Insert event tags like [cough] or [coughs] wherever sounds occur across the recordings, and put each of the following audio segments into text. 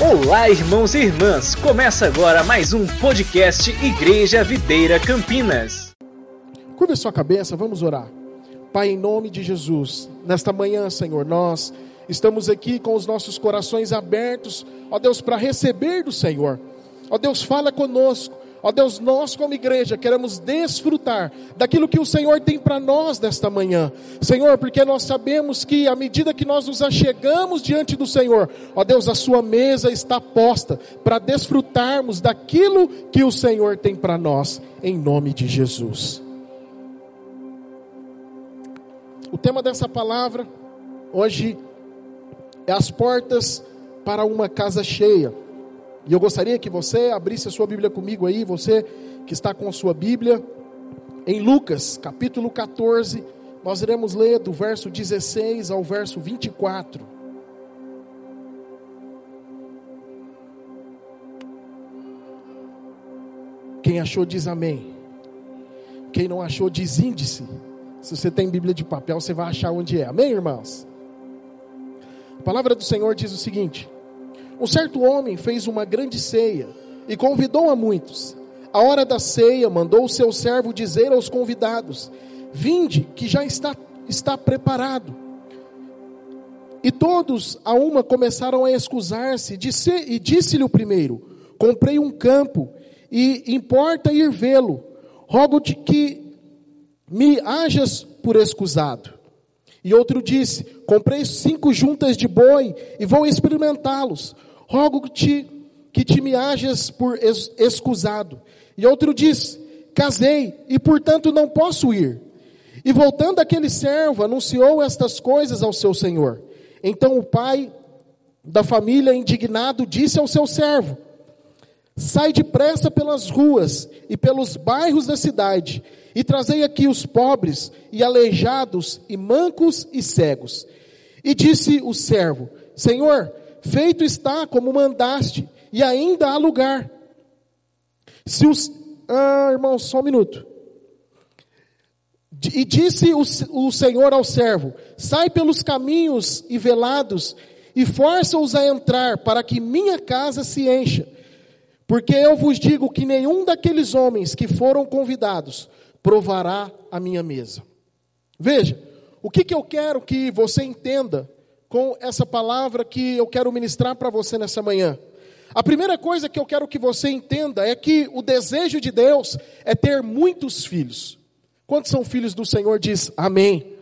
Olá, irmãos e irmãs! Começa agora mais um podcast Igreja Videira Campinas. Curva sua cabeça, vamos orar. Pai, em nome de Jesus, nesta manhã, Senhor, nós estamos aqui com os nossos corações abertos, ó Deus, para receber do Senhor. Ó Deus, fala conosco. Ó Deus, nós como igreja queremos desfrutar daquilo que o Senhor tem para nós nesta manhã. Senhor, porque nós sabemos que à medida que nós nos achegamos diante do Senhor, ó Deus, a sua mesa está posta para desfrutarmos daquilo que o Senhor tem para nós, em nome de Jesus. O tema dessa palavra hoje é as portas para uma casa cheia. E eu gostaria que você abrisse a sua Bíblia comigo aí, você que está com a sua Bíblia, em Lucas, capítulo 14, nós iremos ler do verso 16 ao verso 24. Quem achou diz amém. Quem não achou diz índice. Se você tem Bíblia de papel, você vai achar onde é. Amém, irmãos? A palavra do Senhor diz o seguinte: um certo homem fez uma grande ceia e convidou a muitos. A hora da ceia, mandou o seu servo dizer aos convidados: Vinde, que já está, está preparado. E todos a uma começaram a excusar-se, disse, e disse-lhe o primeiro: Comprei um campo, e importa ir vê-lo. Rogo-te que me hajas por excusado. E outro disse: Comprei cinco juntas de boi e vou experimentá-los rogo-te que te me hajas por excusado. E outro diz: Casei e portanto não posso ir. E voltando aquele servo, anunciou estas coisas ao seu senhor. Então o pai da família, indignado, disse ao seu servo: Sai depressa pelas ruas e pelos bairros da cidade, e trazei aqui os pobres, e aleijados, e mancos e cegos. E disse o servo: Senhor, feito está como mandaste, e ainda há lugar. Se os. Ah, irmão, só um minuto. E disse o, o Senhor ao servo: Sai pelos caminhos e velados, e força-os a entrar, para que minha casa se encha. Porque eu vos digo que nenhum daqueles homens que foram convidados provará a minha mesa. Veja, o que, que eu quero que você entenda com essa palavra que eu quero ministrar para você nessa manhã. A primeira coisa que eu quero que você entenda é que o desejo de Deus é ter muitos filhos. Quantos são filhos do Senhor? Diz amém. amém.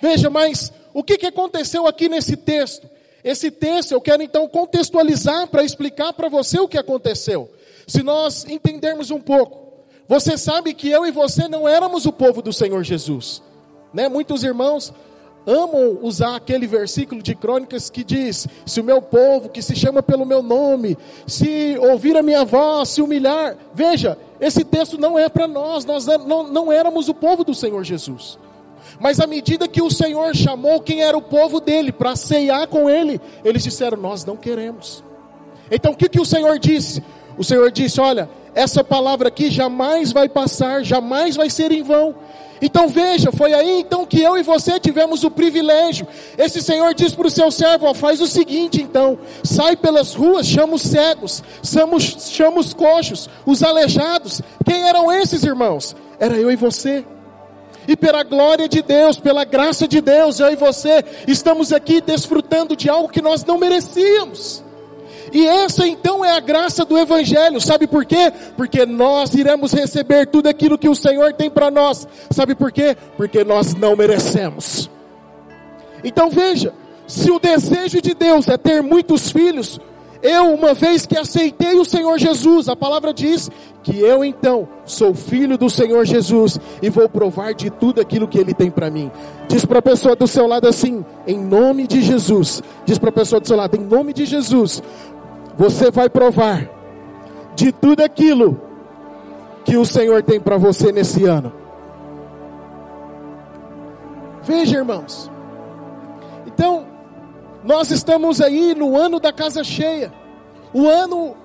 Veja, mas o que, que aconteceu aqui nesse texto? Esse texto eu quero então contextualizar para explicar para você o que aconteceu. Se nós entendermos um pouco, você sabe que eu e você não éramos o povo do Senhor Jesus. Né? Muitos irmãos amam usar aquele versículo de Crônicas que diz: Se o meu povo, que se chama pelo meu nome, se ouvir a minha voz, se humilhar. Veja, esse texto não é para nós, nós não, não éramos o povo do Senhor Jesus. Mas à medida que o Senhor chamou quem era o povo dele para ceiar com ele, eles disseram: Nós não queremos. Então o que, que o Senhor disse? O Senhor disse: Olha, essa palavra aqui jamais vai passar, jamais vai ser em vão. Então veja, foi aí então que eu e você tivemos o privilégio. Esse Senhor diz para o seu servo: ó, faz o seguinte então, sai pelas ruas, chama os cegos, chama os coxos, os aleijados. Quem eram esses irmãos? Era eu e você. E pela glória de Deus, pela graça de Deus, eu e você estamos aqui desfrutando de algo que nós não merecíamos. E essa então é a graça do Evangelho, sabe por quê? Porque nós iremos receber tudo aquilo que o Senhor tem para nós, sabe por quê? Porque nós não merecemos. Então veja, se o desejo de Deus é ter muitos filhos, eu, uma vez que aceitei o Senhor Jesus, a palavra diz que eu então sou filho do Senhor Jesus e vou provar de tudo aquilo que Ele tem para mim. Diz para a pessoa do seu lado assim, em nome de Jesus. Diz para a pessoa do seu lado, em nome de Jesus você vai provar de tudo aquilo que o Senhor tem para você nesse ano. Veja, irmãos. Então, nós estamos aí no ano da casa cheia. O ano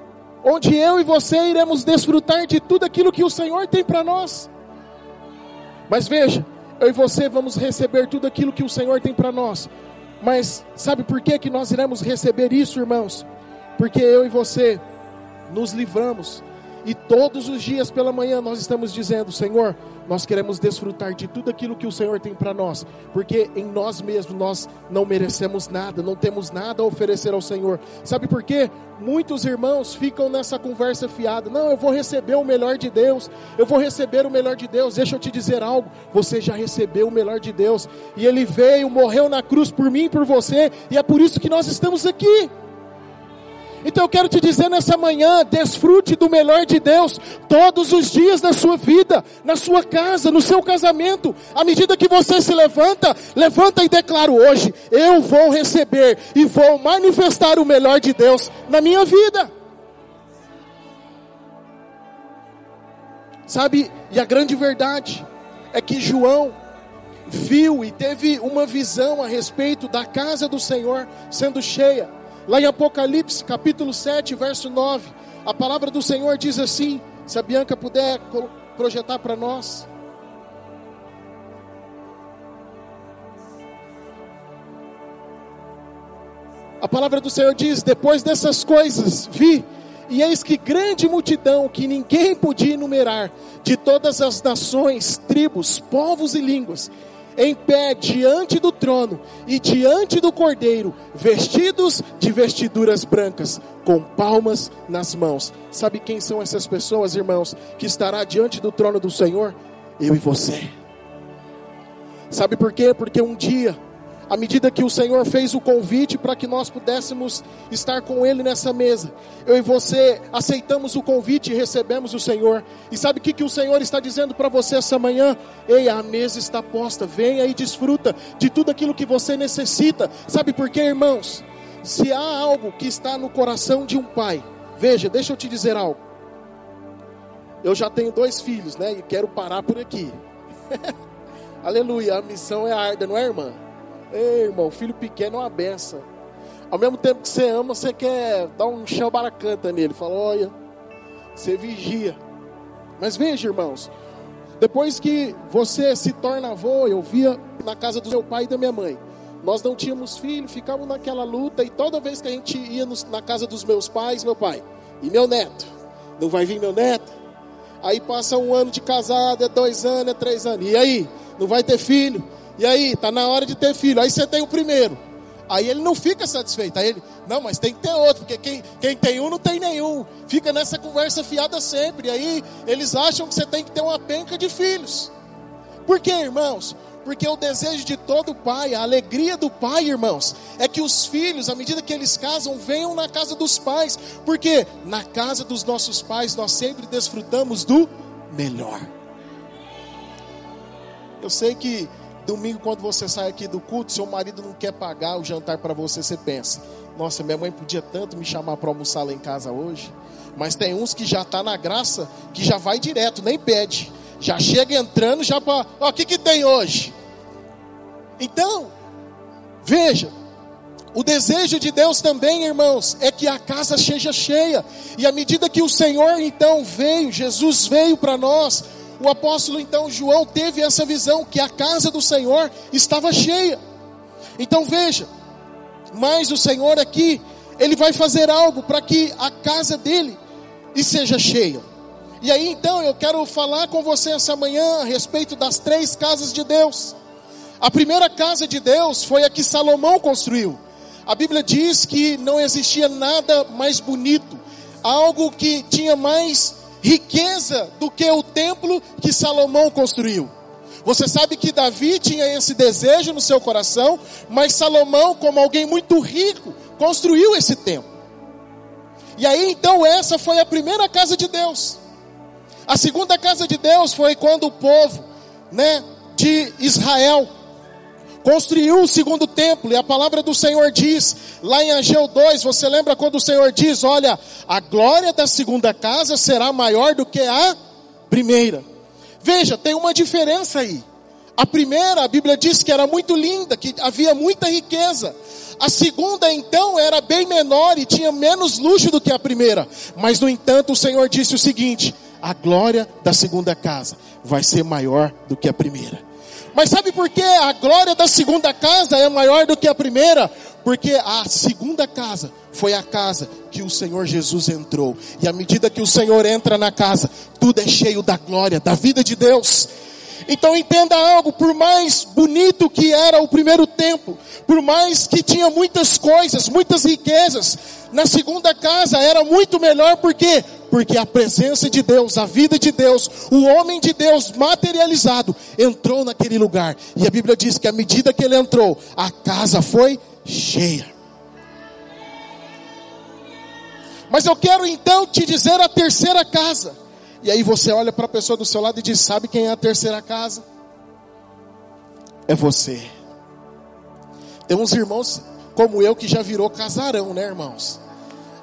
onde eu e você iremos desfrutar de tudo aquilo que o Senhor tem para nós. Mas veja, eu e você vamos receber tudo aquilo que o Senhor tem para nós. Mas sabe por que que nós iremos receber isso, irmãos? Porque eu e você nos livramos e todos os dias pela manhã nós estamos dizendo: Senhor, nós queremos desfrutar de tudo aquilo que o Senhor tem para nós, porque em nós mesmos nós não merecemos nada, não temos nada a oferecer ao Senhor. Sabe por quê? Muitos irmãos ficam nessa conversa fiada: não, eu vou receber o melhor de Deus, eu vou receber o melhor de Deus. Deixa eu te dizer algo: você já recebeu o melhor de Deus, e Ele veio, morreu na cruz por mim e por você, e é por isso que nós estamos aqui. Então eu quero te dizer nessa manhã: desfrute do melhor de Deus todos os dias da sua vida, na sua casa, no seu casamento. À medida que você se levanta, levanta e declara hoje: eu vou receber e vou manifestar o melhor de Deus na minha vida. Sabe, e a grande verdade é que João viu e teve uma visão a respeito da casa do Senhor sendo cheia. Lá em Apocalipse, capítulo 7, verso 9, a palavra do Senhor diz assim: se a Bianca puder projetar para nós. A palavra do Senhor diz: Depois dessas coisas, vi, e eis que grande multidão, que ninguém podia enumerar, de todas as nações, tribos, povos e línguas, em pé diante do trono e diante do cordeiro, vestidos de vestiduras brancas, com palmas nas mãos. Sabe quem são essas pessoas, irmãos, que estará diante do trono do Senhor? Eu e você. Sabe por quê? Porque um dia à medida que o Senhor fez o convite para que nós pudéssemos estar com Ele nessa mesa, eu e você aceitamos o convite e recebemos o Senhor. E sabe o que, que o Senhor está dizendo para você essa manhã? Ei, a mesa está posta, venha e desfruta de tudo aquilo que você necessita. Sabe por quê, irmãos? Se há algo que está no coração de um pai, veja, deixa eu te dizer algo. Eu já tenho dois filhos, né? E quero parar por aqui. [laughs] Aleluia, a missão é árdua, não é, irmã? Ei, irmão, filho pequeno é uma benção. Ao mesmo tempo que você ama, você quer dar um chão baracanta nele. Fala, olha, você vigia. Mas veja, irmãos, depois que você se torna avô, eu via na casa do meu pai e da minha mãe. Nós não tínhamos filho, ficávamos naquela luta, e toda vez que a gente ia na casa dos meus pais, meu pai, e meu neto, não vai vir meu neto? Aí passa um ano de casado, é dois anos, é três anos, e aí? Não vai ter filho? E aí, tá na hora de ter filho. Aí você tem o primeiro. Aí ele não fica satisfeito. Aí ele, não, mas tem que ter outro, porque quem, quem tem um não tem nenhum. Fica nessa conversa fiada sempre. Aí eles acham que você tem que ter uma penca de filhos. Por quê, irmãos? Porque o desejo de todo pai, a alegria do pai, irmãos, é que os filhos, à medida que eles casam, venham na casa dos pais. Porque na casa dos nossos pais nós sempre desfrutamos do melhor. Eu sei que Domingo, quando você sai aqui do culto, seu marido não quer pagar o jantar para você, você pensa: Nossa, minha mãe podia tanto me chamar para almoçar lá em casa hoje. Mas tem uns que já tá na graça, que já vai direto, nem pede. Já chega entrando, já para. Ó, o que, que tem hoje? Então, veja, o desejo de Deus também, irmãos, é que a casa seja cheia. E à medida que o Senhor então veio, Jesus veio para nós, o apóstolo então João teve essa visão que a casa do Senhor estava cheia. Então veja, mas o Senhor aqui, ele vai fazer algo para que a casa dele seja cheia. E aí então eu quero falar com você essa manhã a respeito das três casas de Deus. A primeira casa de Deus foi a que Salomão construiu. A Bíblia diz que não existia nada mais bonito, algo que tinha mais riqueza do que o templo que Salomão construiu. Você sabe que Davi tinha esse desejo no seu coração, mas Salomão, como alguém muito rico, construiu esse templo. E aí então essa foi a primeira casa de Deus. A segunda casa de Deus foi quando o povo, né, de Israel construiu o segundo templo, e a palavra do Senhor diz, lá em Ageu 2, você lembra quando o Senhor diz: Olha, a glória da segunda casa será maior do que a primeira. Veja, tem uma diferença aí. A primeira, a Bíblia diz que era muito linda, que havia muita riqueza. A segunda, então, era bem menor e tinha menos luxo do que a primeira. Mas, no entanto, o Senhor disse o seguinte: a glória da segunda casa vai ser maior do que a primeira. Mas sabe por que a glória da segunda casa é maior do que a primeira? Porque a segunda casa foi a casa que o Senhor Jesus entrou. E à medida que o Senhor entra na casa, tudo é cheio da glória, da vida de Deus. Então entenda algo, por mais bonito que era o primeiro templo, por mais que tinha muitas coisas, muitas riquezas, na segunda casa era muito melhor, por quê? Porque a presença de Deus, a vida de Deus, o homem de Deus materializado entrou naquele lugar. E a Bíblia diz que à medida que ele entrou, a casa foi cheia. Mas eu quero então te dizer a terceira casa. E aí você olha para a pessoa do seu lado e diz: Sabe quem é a terceira casa? É você. Tem uns irmãos como eu que já virou casarão, né, irmãos?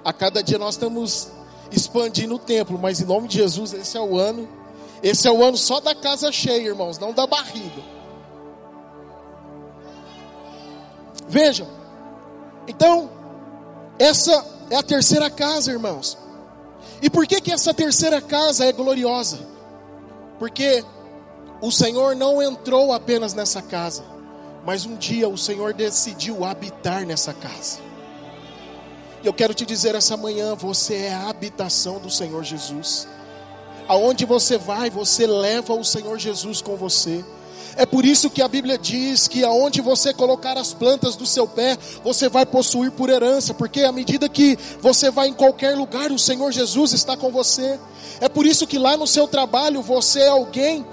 A cada dia nós estamos expandindo o templo, mas em nome de Jesus, esse é o ano. Esse é o ano só da casa cheia, irmãos, não da barriga. Vejam. Então, essa é a terceira casa, irmãos. E por que que essa terceira casa é gloriosa? Porque o Senhor não entrou apenas nessa casa, mas um dia o Senhor decidiu habitar nessa casa. E eu quero te dizer essa manhã, você é a habitação do Senhor Jesus. Aonde você vai, você leva o Senhor Jesus com você. É por isso que a Bíblia diz que aonde você colocar as plantas do seu pé, você vai possuir por herança, porque à medida que você vai em qualquer lugar, o Senhor Jesus está com você. É por isso que lá no seu trabalho você é alguém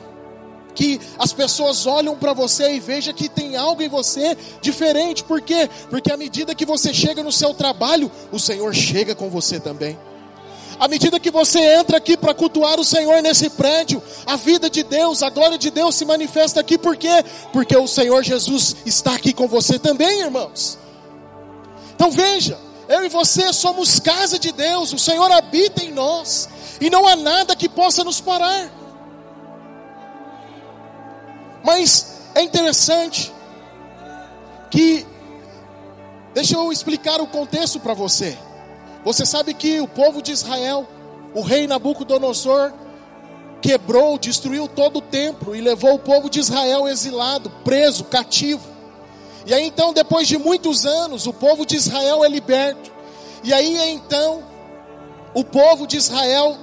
que as pessoas olham para você e vejam que tem algo em você diferente. Por quê? Porque à medida que você chega no seu trabalho, o Senhor chega com você também. À medida que você entra aqui para cultuar o Senhor nesse prédio, a vida de Deus, a glória de Deus se manifesta aqui, por quê? Porque o Senhor Jesus está aqui com você também, irmãos. Então veja, eu e você somos casa de Deus, o Senhor habita em nós, e não há nada que possa nos parar. Mas é interessante que, deixa eu explicar o contexto para você. Você sabe que o povo de Israel, o rei Nabucodonosor, quebrou, destruiu todo o templo e levou o povo de Israel exilado, preso, cativo. E aí então, depois de muitos anos, o povo de Israel é liberto. E aí então, o povo de Israel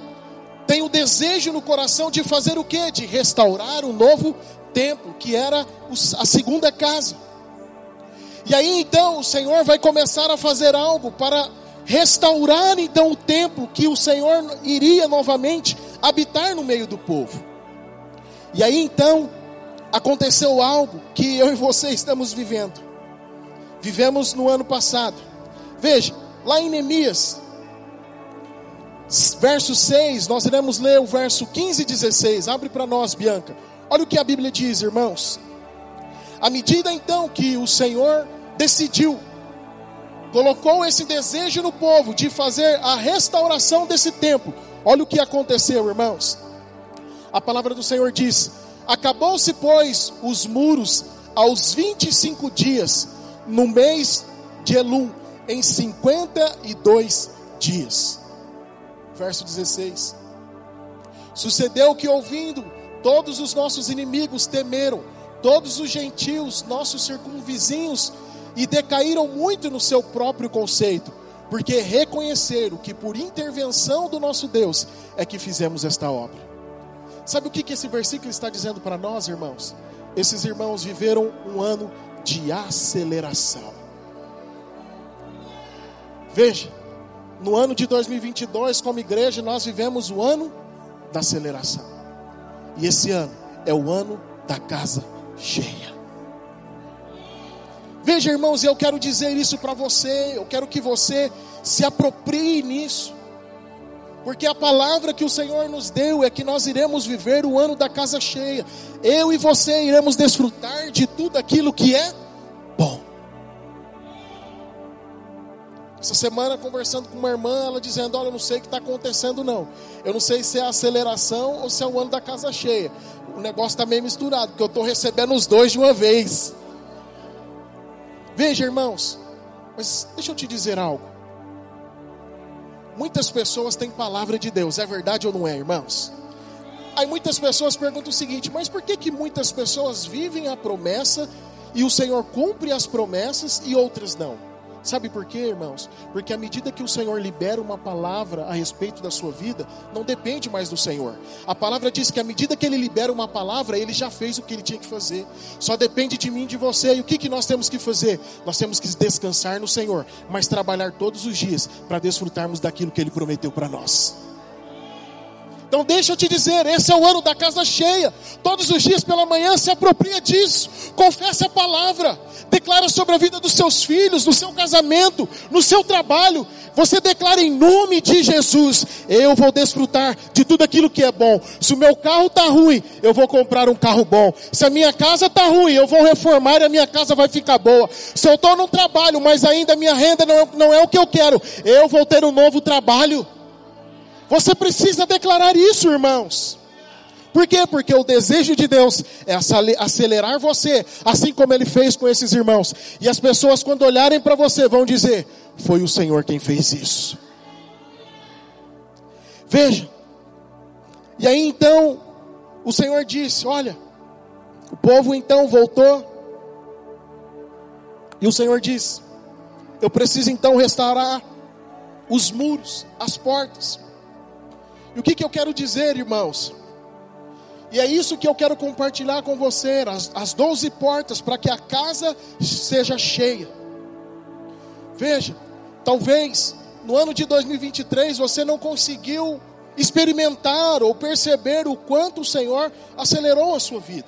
tem o desejo no coração de fazer o que? De restaurar o novo templo, que era a segunda casa. E aí então o Senhor vai começar a fazer algo para restaurar então o templo que o Senhor iria novamente habitar no meio do povo. E aí então aconteceu algo que eu e você estamos vivendo. Vivemos no ano passado. Veja, lá em Neemias, verso 6, nós iremos ler o verso 15 e 16. Abre para nós, Bianca. Olha o que a Bíblia diz, irmãos. À medida então que o Senhor decidiu colocou esse desejo no povo de fazer a restauração desse templo. Olha o que aconteceu, irmãos. A palavra do Senhor diz: Acabou-se, pois, os muros aos 25 dias, no mês de Elum, em 52 dias. Verso 16. Sucedeu que, ouvindo, todos os nossos inimigos temeram, todos os gentios, nossos circunvizinhos, e decaíram muito no seu próprio conceito, porque reconheceram que por intervenção do nosso Deus é que fizemos esta obra. Sabe o que, esse versículo está dizendo para nós, irmãos? Esses irmãos viveram um ano de aceleração. Veja, no ano de 2022, como igreja, nós vivemos o ano da aceleração. E esse ano é o ano da casa cheia. Veja, irmãos, eu quero dizer isso para você, eu quero que você se aproprie nisso. Porque a palavra que o Senhor nos deu é que nós iremos viver o ano da casa cheia. Eu e você iremos desfrutar de tudo aquilo que é bom. Essa semana conversando com uma irmã, ela dizendo: Olha, eu não sei o que está acontecendo, não. Eu não sei se é aceleração ou se é o ano da casa cheia. O negócio está meio misturado, porque eu estou recebendo os dois de uma vez. Veja, irmãos, mas deixa eu te dizer algo. Muitas pessoas têm palavra de Deus, é verdade ou não é, irmãos? Aí muitas pessoas perguntam o seguinte: mas por que, que muitas pessoas vivem a promessa e o Senhor cumpre as promessas e outras não? Sabe por quê, irmãos? Porque à medida que o Senhor libera uma palavra a respeito da sua vida, não depende mais do Senhor. A palavra diz que à medida que Ele libera uma palavra, Ele já fez o que Ele tinha que fazer. Só depende de mim de você. E o que, que nós temos que fazer? Nós temos que descansar no Senhor, mas trabalhar todos os dias para desfrutarmos daquilo que Ele prometeu para nós. Então deixa eu te dizer, esse é o ano da casa cheia. Todos os dias pela manhã se apropria disso. Confesse a palavra. Declara sobre a vida dos seus filhos, no seu casamento, no seu trabalho. Você declara em nome de Jesus: eu vou desfrutar de tudo aquilo que é bom. Se o meu carro está ruim, eu vou comprar um carro bom. Se a minha casa está ruim, eu vou reformar e a minha casa vai ficar boa. Se eu estou no trabalho, mas ainda a minha renda não é, não é o que eu quero, eu vou ter um novo trabalho. Você precisa declarar isso, irmãos. Por quê? Porque o desejo de Deus é acelerar você, assim como ele fez com esses irmãos. E as pessoas, quando olharem para você, vão dizer: Foi o Senhor quem fez isso. Veja. E aí então, o Senhor disse: Olha, o povo então voltou. E o Senhor disse: Eu preciso então restaurar os muros, as portas. E o que, que eu quero dizer, irmãos? E é isso que eu quero compartilhar com você, as, as 12 portas, para que a casa seja cheia. Veja, talvez no ano de 2023 você não conseguiu experimentar ou perceber o quanto o Senhor acelerou a sua vida.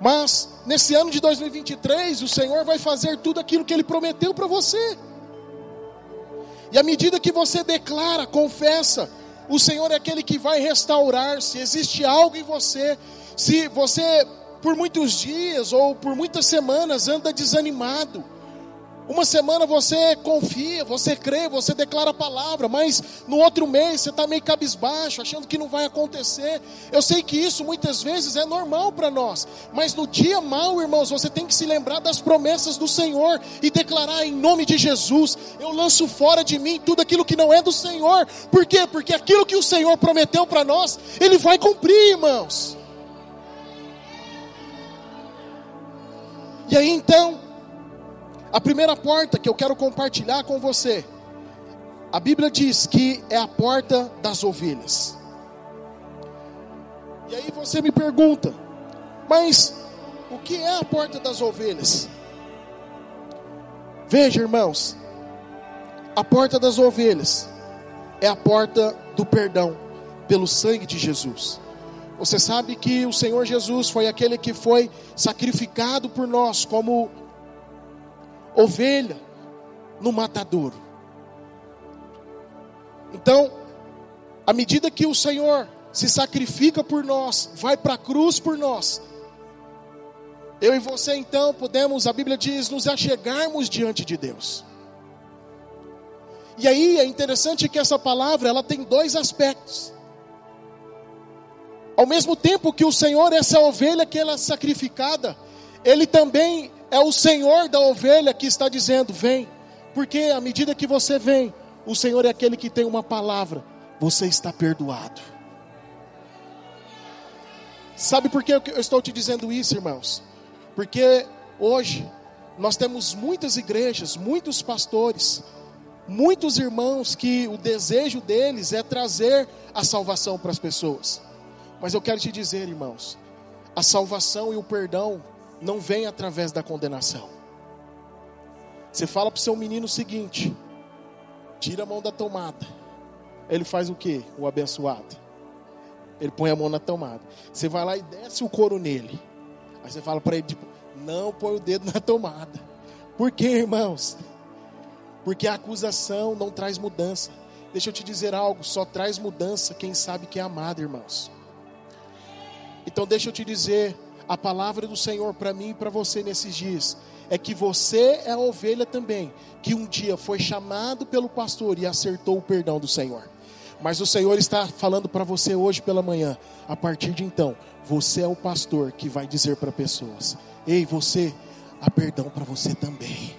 Mas nesse ano de 2023, o Senhor vai fazer tudo aquilo que Ele prometeu para você. E à medida que você declara, confessa, o Senhor é aquele que vai restaurar. Se existe algo em você, se você por muitos dias ou por muitas semanas anda desanimado, uma semana você confia, você crê, você declara a palavra, mas no outro mês você está meio cabisbaixo, achando que não vai acontecer. Eu sei que isso muitas vezes é normal para nós, mas no dia mal, irmãos, você tem que se lembrar das promessas do Senhor e declarar em nome de Jesus: eu lanço fora de mim tudo aquilo que não é do Senhor. Por quê? Porque aquilo que o Senhor prometeu para nós, Ele vai cumprir, irmãos. E aí então, a primeira porta que eu quero compartilhar com você, a Bíblia diz que é a porta das ovelhas. E aí você me pergunta, mas o que é a porta das ovelhas? Veja, irmãos, a porta das ovelhas é a porta do perdão pelo sangue de Jesus. Você sabe que o Senhor Jesus foi aquele que foi sacrificado por nós como ovelha no matadouro. Então, à medida que o Senhor se sacrifica por nós, vai para a cruz por nós, eu e você então podemos, a Bíblia diz, nos achegarmos diante de Deus. E aí é interessante que essa palavra ela tem dois aspectos. Ao mesmo tempo que o Senhor, essa ovelha que ela é sacrificada, Ele também é o Senhor da ovelha que está dizendo: vem, porque à medida que você vem, o Senhor é aquele que tem uma palavra, você está perdoado. Sabe por que eu estou te dizendo isso, irmãos? Porque hoje nós temos muitas igrejas, muitos pastores, muitos irmãos que o desejo deles é trazer a salvação para as pessoas. Mas eu quero te dizer, irmãos, a salvação e o perdão não vem através da condenação. Você fala para o seu menino o seguinte: tira a mão da tomada. Ele faz o que? O abençoado. Ele põe a mão na tomada. Você vai lá e desce o couro nele. Aí você fala para ele: tipo, não põe o dedo na tomada. Por quê, irmãos? Porque a acusação não traz mudança. Deixa eu te dizer algo: só traz mudança quem sabe que é amado, irmãos. Então, deixa eu te dizer: a palavra do Senhor para mim e para você nesses dias é que você é a ovelha também, que um dia foi chamado pelo pastor e acertou o perdão do Senhor. Mas o Senhor está falando para você hoje pela manhã, a partir de então, você é o pastor que vai dizer para pessoas: "Ei, você, há perdão para você também".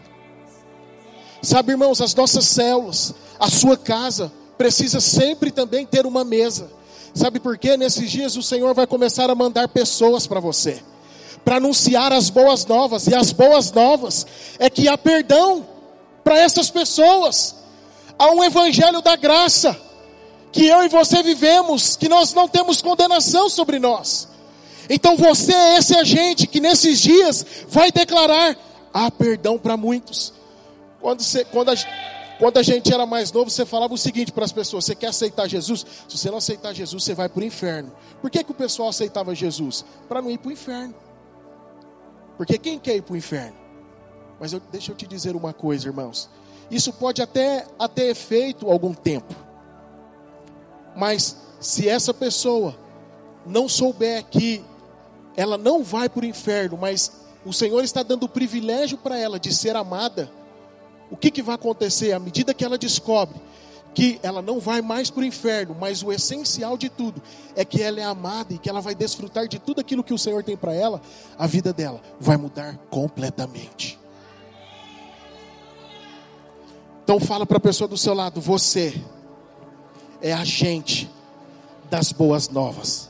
Sabe, irmãos, as nossas células, a sua casa precisa sempre também ter uma mesa Sabe por quê? Nesses dias o Senhor vai começar a mandar pessoas para você, para anunciar as boas novas, e as boas novas é que há perdão para essas pessoas, há um evangelho da graça, que eu e você vivemos, que nós não temos condenação sobre nós. Então você é esse agente que nesses dias vai declarar: há perdão para muitos. Quando, você, quando, a, quando a gente era mais novo, você falava o seguinte para as pessoas: você quer aceitar Jesus? Se você não aceitar Jesus, você vai para o inferno. Por que, que o pessoal aceitava Jesus? Para não ir para o inferno. Porque quem quer ir para o inferno? Mas eu, deixa eu te dizer uma coisa, irmãos. Isso pode até, até efeito algum tempo. Mas se essa pessoa não souber que ela não vai para o inferno, mas o Senhor está dando o privilégio para ela de ser amada, o que, que vai acontecer? À medida que ela descobre que ela não vai mais para o inferno, mas o essencial de tudo é que ela é amada e que ela vai desfrutar de tudo aquilo que o Senhor tem para ela, a vida dela vai mudar completamente. Então fala para a pessoa do seu lado, você é agente das boas novas.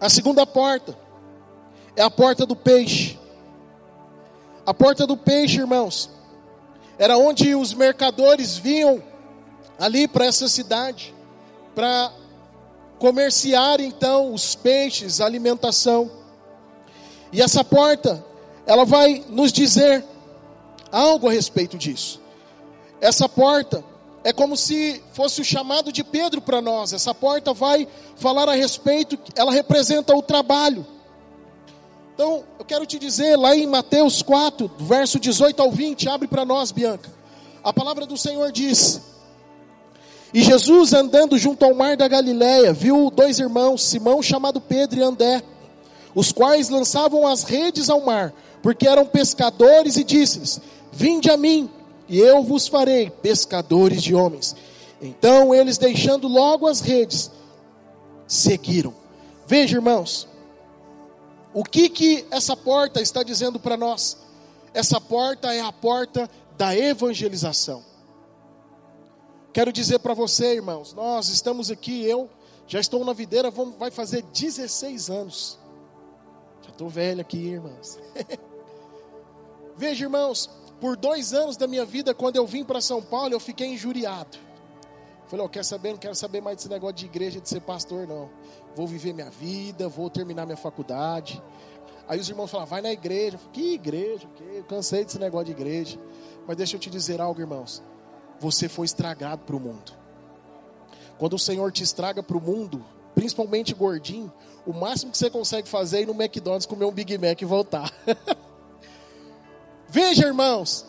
A segunda porta é a porta do peixe. A porta do peixe, irmãos, era onde os mercadores vinham ali para essa cidade para comerciar então os peixes, a alimentação. E essa porta, ela vai nos dizer algo a respeito disso. Essa porta é como se fosse o chamado de Pedro para nós. Essa porta vai falar a respeito, ela representa o trabalho. Então, eu quero te dizer, lá em Mateus 4, verso 18 ao 20, abre para nós, Bianca. A palavra do Senhor diz: E Jesus, andando junto ao mar da Galileia, viu dois irmãos, Simão, chamado Pedro, e André, os quais lançavam as redes ao mar, porque eram pescadores, e disse-lhes: Vinde a mim e eu vos farei pescadores de homens. Então eles, deixando logo as redes, seguiram. Veja, irmãos, o que que essa porta está dizendo para nós? Essa porta é a porta da evangelização. Quero dizer para você, irmãos, nós estamos aqui, eu já estou na videira, vamos, vai fazer 16 anos. Já estou velho aqui, irmãos. [laughs] Veja, irmãos, por dois anos da minha vida, quando eu vim para São Paulo, eu fiquei injuriado. Falei, eu quero saber, não quero saber mais desse negócio de igreja, de ser pastor, não. Vou viver minha vida, vou terminar minha faculdade. Aí os irmãos falaram, vai na igreja. Eu falei, que igreja? O quê? Eu cansei desse negócio de igreja. Mas deixa eu te dizer algo, irmãos. Você foi estragado para o mundo. Quando o Senhor te estraga para o mundo, principalmente gordinho, o máximo que você consegue fazer é ir no McDonald's comer um Big Mac e voltar. [laughs] Veja, irmãos.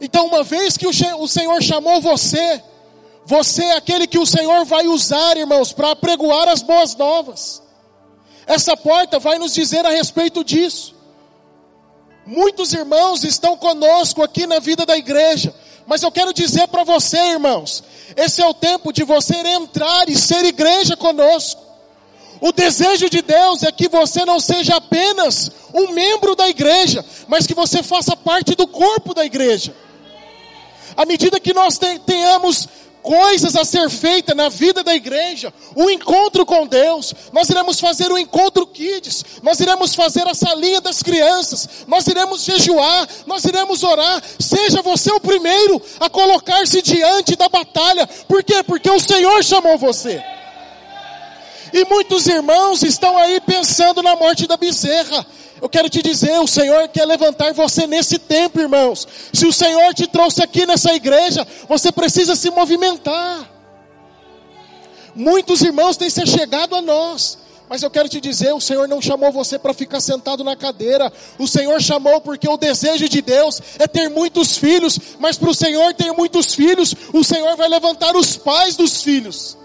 Então, uma vez que o Senhor chamou você, você é aquele que o Senhor vai usar, irmãos, para apregoar as boas novas. Essa porta vai nos dizer a respeito disso. Muitos irmãos estão conosco aqui na vida da igreja, mas eu quero dizer para você, irmãos, esse é o tempo de você entrar e ser igreja conosco. O desejo de Deus é que você não seja apenas um membro da igreja, mas que você faça parte do corpo da igreja. À medida que nós tenhamos coisas a ser feitas na vida da igreja, o um encontro com Deus, nós iremos fazer o um encontro kids, nós iremos fazer a salinha das crianças, nós iremos jejuar, nós iremos orar, seja você o primeiro a colocar-se diante da batalha, por quê? Porque o Senhor chamou você. E muitos irmãos estão aí pensando na morte da bezerra. Eu quero te dizer, o Senhor quer levantar você nesse tempo, irmãos. Se o Senhor te trouxe aqui nessa igreja, você precisa se movimentar. Muitos irmãos têm se chegado a nós. Mas eu quero te dizer, o Senhor não chamou você para ficar sentado na cadeira. O Senhor chamou porque o desejo de Deus é ter muitos filhos. Mas para o Senhor ter muitos filhos, o Senhor vai levantar os pais dos filhos.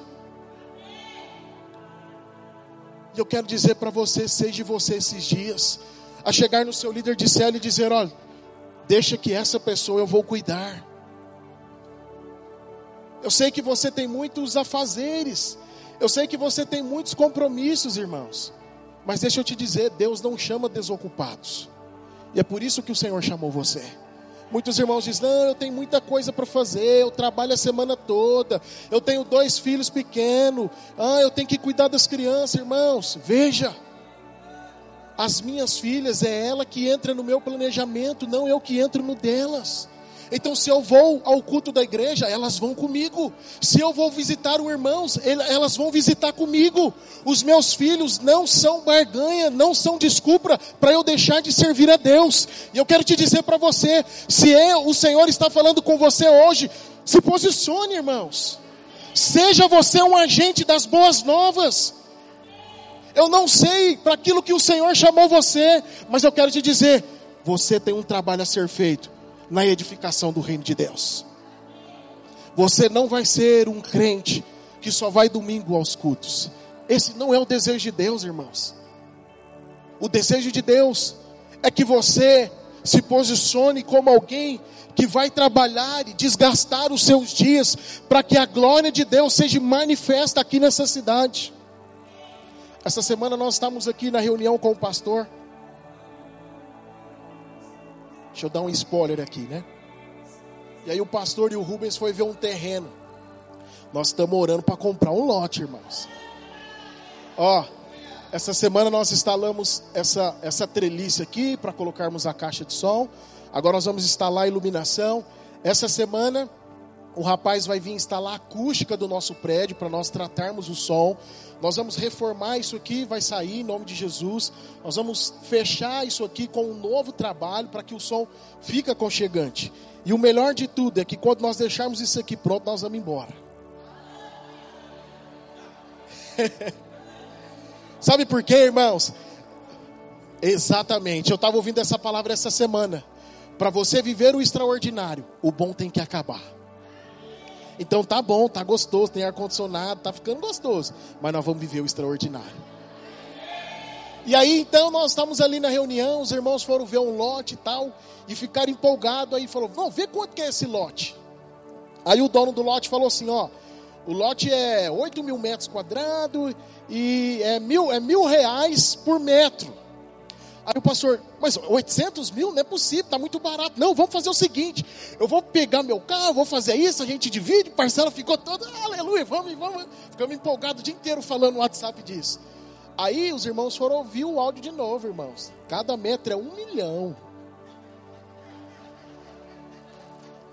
E eu quero dizer para você, seja você esses dias, a chegar no seu líder de célula e dizer: olha, deixa que essa pessoa eu vou cuidar. Eu sei que você tem muitos afazeres, eu sei que você tem muitos compromissos, irmãos, mas deixa eu te dizer: Deus não chama desocupados, e é por isso que o Senhor chamou você, Muitos irmãos dizem: Não, eu tenho muita coisa para fazer, eu trabalho a semana toda, eu tenho dois filhos pequenos, ah, eu tenho que cuidar das crianças, irmãos. Veja, as minhas filhas, é ela que entra no meu planejamento, não eu que entro no delas. Então, se eu vou ao culto da igreja, elas vão comigo. Se eu vou visitar os irmãos, elas vão visitar comigo. Os meus filhos não são barganha, não são desculpa para eu deixar de servir a Deus. E eu quero te dizer para você: se é, o Senhor está falando com você hoje, se posicione, irmãos. Seja você um agente das boas novas. Eu não sei para aquilo que o Senhor chamou você, mas eu quero te dizer: você tem um trabalho a ser feito na edificação do reino de Deus. Você não vai ser um crente que só vai domingo aos cultos. Esse não é o desejo de Deus, irmãos. O desejo de Deus é que você se posicione como alguém que vai trabalhar e desgastar os seus dias para que a glória de Deus seja manifesta aqui nessa cidade. Essa semana nós estamos aqui na reunião com o pastor. Deixa eu dar um spoiler aqui, né? E aí o pastor e o Rubens foi ver um terreno. Nós estamos orando para comprar um lote, irmãos. Ó, essa semana nós instalamos essa, essa trelice aqui para colocarmos a caixa de som. Agora nós vamos instalar a iluminação. Essa semana o rapaz vai vir instalar a acústica do nosso prédio para nós tratarmos o som. Nós vamos reformar isso aqui, vai sair em nome de Jesus. Nós vamos fechar isso aqui com um novo trabalho para que o som fique aconchegante. E o melhor de tudo é que quando nós deixarmos isso aqui pronto, nós vamos embora. [laughs] Sabe por quê, irmãos? Exatamente. Eu estava ouvindo essa palavra essa semana. Para você viver o extraordinário, o bom tem que acabar. Então tá bom, tá gostoso, tem ar-condicionado, tá ficando gostoso. Mas nós vamos viver o extraordinário. E aí então nós estamos ali na reunião, os irmãos foram ver um lote e tal, e ficaram empolgados, aí falou, vamos ver quanto que é esse lote. Aí o dono do lote falou assim, ó, o lote é 8 mil metros quadrados e é mil, é mil reais por metro. Aí o pastor, mas 800 mil não é possível, está muito barato. Não, vamos fazer o seguinte: eu vou pegar meu carro, vou fazer isso, a gente divide, parcela ficou toda, aleluia, vamos, vamos. Ficamos empolgados o dia inteiro falando no WhatsApp disso. Aí os irmãos foram ouvir o áudio de novo, irmãos. Cada metro é um milhão.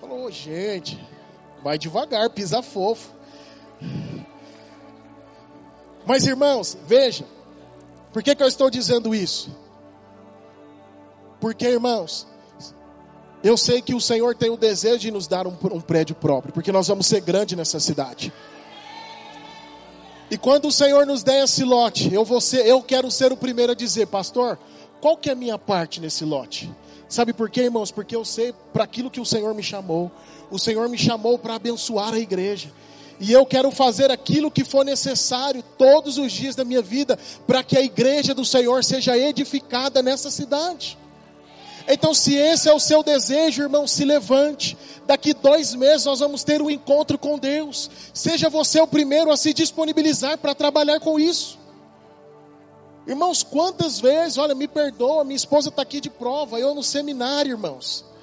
Falou, oh, gente, vai devagar, pisa fofo. Mas irmãos, veja, por que, que eu estou dizendo isso? Porque, irmãos, eu sei que o Senhor tem o desejo de nos dar um, um prédio próprio, porque nós vamos ser grandes nessa cidade. E quando o Senhor nos der esse lote, eu vou ser, eu quero ser o primeiro a dizer, pastor, qual que é a minha parte nesse lote? Sabe por quê, irmãos? Porque eu sei para aquilo que o Senhor me chamou. O Senhor me chamou para abençoar a igreja. E eu quero fazer aquilo que for necessário todos os dias da minha vida para que a igreja do Senhor seja edificada nessa cidade. Então, se esse é o seu desejo, irmão, se levante. Daqui dois meses nós vamos ter um encontro com Deus. Seja você o primeiro a se disponibilizar para trabalhar com isso. Irmãos, quantas vezes, olha, me perdoa, minha esposa está aqui de prova, eu no seminário, irmãos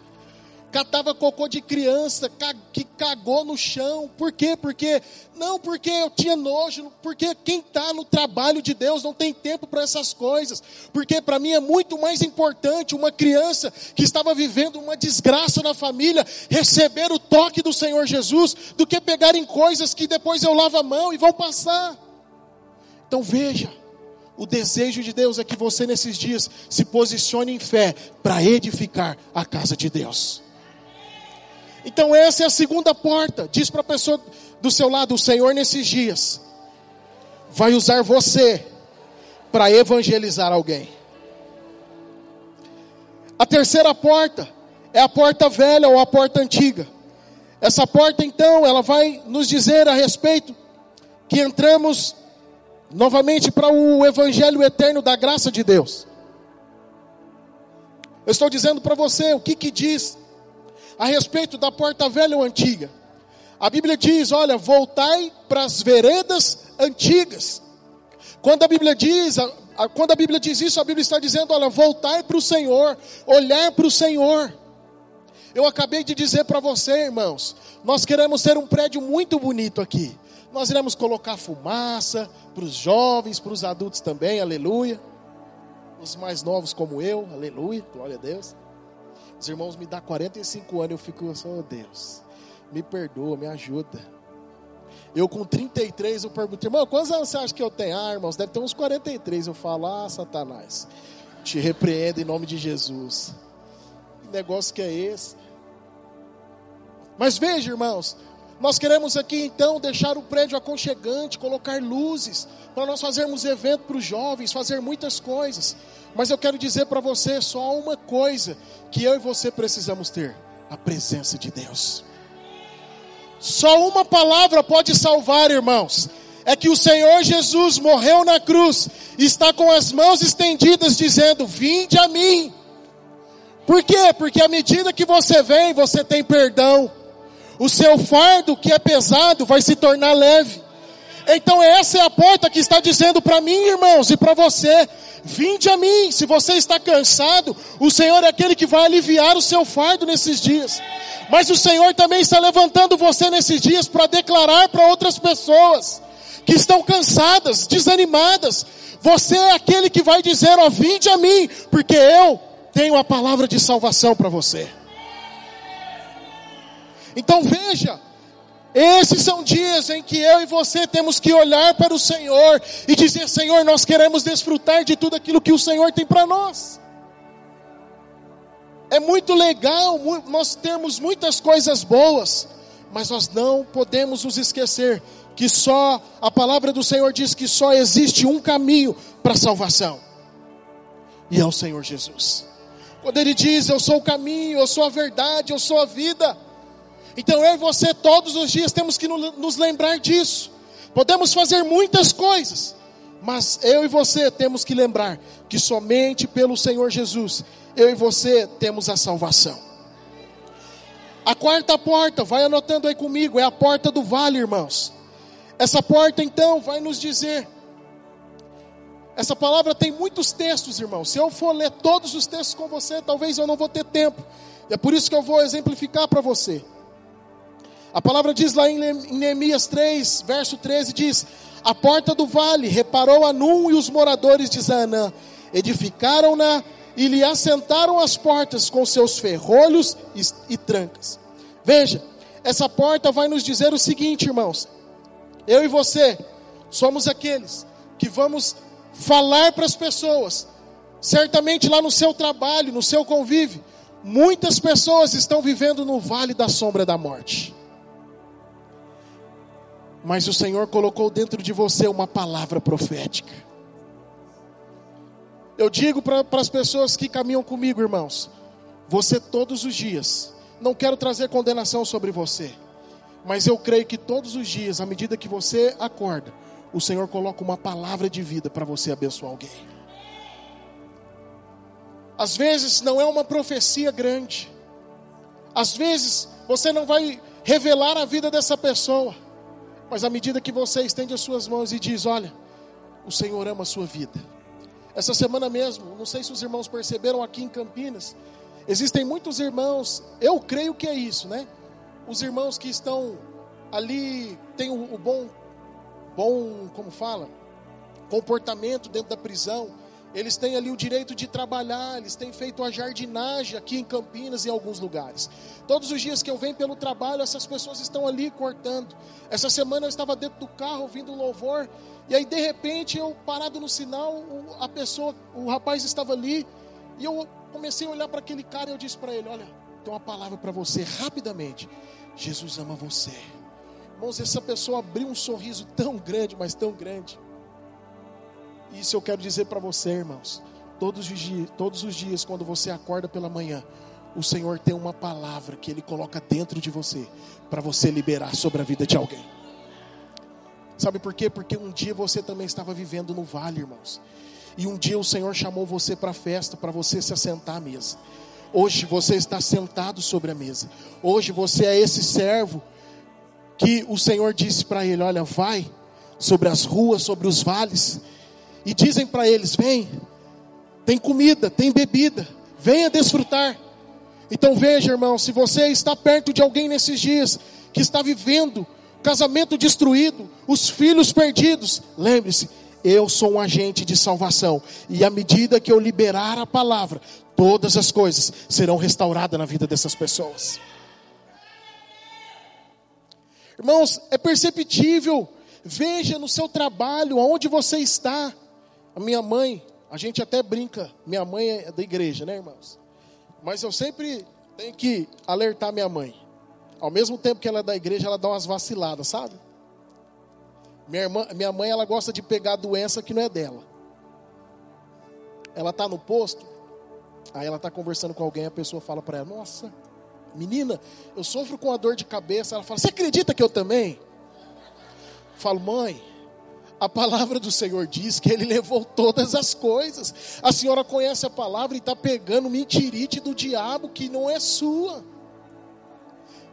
catava cocô de criança, que cagou no chão. Por quê? Porque não porque eu tinha nojo, porque quem está no trabalho de Deus não tem tempo para essas coisas. Porque para mim é muito mais importante uma criança que estava vivendo uma desgraça na família receber o toque do Senhor Jesus do que pegarem coisas que depois eu lavo a mão e vão passar. Então veja, o desejo de Deus é que você nesses dias se posicione em fé para edificar a casa de Deus. Então, essa é a segunda porta. Diz para a pessoa do seu lado: o Senhor, nesses dias, vai usar você para evangelizar alguém. A terceira porta é a porta velha ou a porta antiga. Essa porta, então, ela vai nos dizer a respeito que entramos novamente para o evangelho eterno da graça de Deus. Eu estou dizendo para você o que, que diz a respeito da porta velha ou antiga. A Bíblia diz: olha, voltai para as veredas antigas. Quando a Bíblia diz, a, a, quando a Bíblia diz isso, a Bíblia está dizendo: olha, voltar para o Senhor, olhar para o Senhor. Eu acabei de dizer para você, irmãos, nós queremos ter um prédio muito bonito aqui. Nós iremos colocar fumaça para os jovens, para os adultos também, aleluia. Os mais novos como eu, aleluia, glória a Deus. Os irmãos me dão 45 anos, eu fico, oh Deus, me perdoa, me ajuda. Eu com 33, eu pergunto, irmão, quantos anos você acha que eu tenho? Ah, irmãos, deve ter uns 43. Eu falo, ah, Satanás, te repreendo em nome de Jesus. Que negócio que é esse? Mas veja, irmãos, nós queremos aqui então deixar o prédio aconchegante, colocar luzes, para nós fazermos evento para os jovens, fazer muitas coisas. Mas eu quero dizer para você só uma coisa que eu e você precisamos ter: a presença de Deus. Só uma palavra pode salvar, irmãos. É que o Senhor Jesus morreu na cruz, está com as mãos estendidas, dizendo: Vinde a mim. Por quê? Porque à medida que você vem, você tem perdão. O seu fardo que é pesado vai se tornar leve. Então essa é a porta que está dizendo para mim, irmãos, e para você: Vinde a mim. Se você está cansado, o Senhor é aquele que vai aliviar o seu fardo nesses dias. Mas o Senhor também está levantando você nesses dias para declarar para outras pessoas que estão cansadas, desanimadas. Você é aquele que vai dizer: Ó, vinde a mim, porque eu tenho a palavra de salvação para você. Então veja, esses são dias em que eu e você temos que olhar para o Senhor e dizer: Senhor, nós queremos desfrutar de tudo aquilo que o Senhor tem para nós. É muito legal nós termos muitas coisas boas, mas nós não podemos nos esquecer que só a palavra do Senhor diz que só existe um caminho para a salvação, e é o Senhor Jesus. Quando Ele diz: Eu sou o caminho, eu sou a verdade, eu sou a vida. Então eu e você todos os dias temos que nos lembrar disso. Podemos fazer muitas coisas, mas eu e você temos que lembrar que somente pelo Senhor Jesus eu e você temos a salvação. A quarta porta, vai anotando aí comigo, é a porta do vale, irmãos. Essa porta então vai nos dizer. Essa palavra tem muitos textos, irmãos. Se eu for ler todos os textos com você, talvez eu não vou ter tempo. É por isso que eu vou exemplificar para você. A palavra diz lá em Neemias 3, verso 13: diz: A porta do vale reparou Anum e os moradores de Zanã, edificaram-na e lhe assentaram as portas com seus ferrolhos e, e trancas. Veja, essa porta vai nos dizer o seguinte, irmãos: eu e você somos aqueles que vamos falar para as pessoas, certamente lá no seu trabalho, no seu convívio, muitas pessoas estão vivendo no vale da sombra da morte. Mas o Senhor colocou dentro de você uma palavra profética. Eu digo para as pessoas que caminham comigo, irmãos, você todos os dias, não quero trazer condenação sobre você, mas eu creio que todos os dias, à medida que você acorda, o Senhor coloca uma palavra de vida para você abençoar alguém. Às vezes não é uma profecia grande, às vezes você não vai revelar a vida dessa pessoa, mas à medida que você estende as suas mãos e diz: Olha, o Senhor ama a sua vida essa semana mesmo, não sei se os irmãos perceberam aqui em Campinas, existem muitos irmãos, eu creio que é isso, né? Os irmãos que estão ali, têm o, o bom, bom, como fala, comportamento dentro da prisão, eles têm ali o direito de trabalhar, eles têm feito a jardinagem aqui em Campinas e em alguns lugares. Todos os dias que eu venho pelo trabalho, essas pessoas estão ali cortando. Essa semana eu estava dentro do carro ouvindo louvor, e aí de repente eu parado no sinal, a pessoa, o rapaz estava ali, e eu comecei a olhar para aquele cara e eu disse para ele: Olha, tem uma palavra para você, rapidamente. Jesus ama você. Irmãos, essa pessoa abriu um sorriso tão grande, mas tão grande. Isso eu quero dizer para você, irmãos. Todos os, dias, todos os dias, quando você acorda pela manhã, o Senhor tem uma palavra que Ele coloca dentro de você, para você liberar sobre a vida de alguém. Sabe por quê? Porque um dia você também estava vivendo no vale, irmãos. E um dia o Senhor chamou você para a festa, para você se assentar à mesa. Hoje você está sentado sobre a mesa. Hoje você é esse servo que o Senhor disse para ele: Olha, vai sobre as ruas, sobre os vales e dizem para eles: Vem, tem comida, tem bebida, venha desfrutar. Então veja, irmão, se você está perto de alguém nesses dias que está vivendo casamento destruído, os filhos perdidos, lembre-se, eu sou um agente de salvação, e à medida que eu liberar a palavra, todas as coisas serão restauradas na vida dessas pessoas. Irmãos, é perceptível, veja no seu trabalho, aonde você está. A minha mãe, a gente até brinca, minha mãe é da igreja, né, irmãos? Mas eu sempre tenho que alertar minha mãe. Ao mesmo tempo que ela é da igreja, ela dá umas vaciladas, sabe? Minha, irmã, minha mãe, ela gosta de pegar doença que não é dela. Ela está no posto, aí ela está conversando com alguém, a pessoa fala para ela: Nossa, menina, eu sofro com a dor de cabeça. Ela fala: Você acredita que eu também? Eu falo, mãe, a palavra do Senhor diz que Ele levou todas as coisas. A senhora conhece a palavra e está pegando mentirite do diabo que não é sua.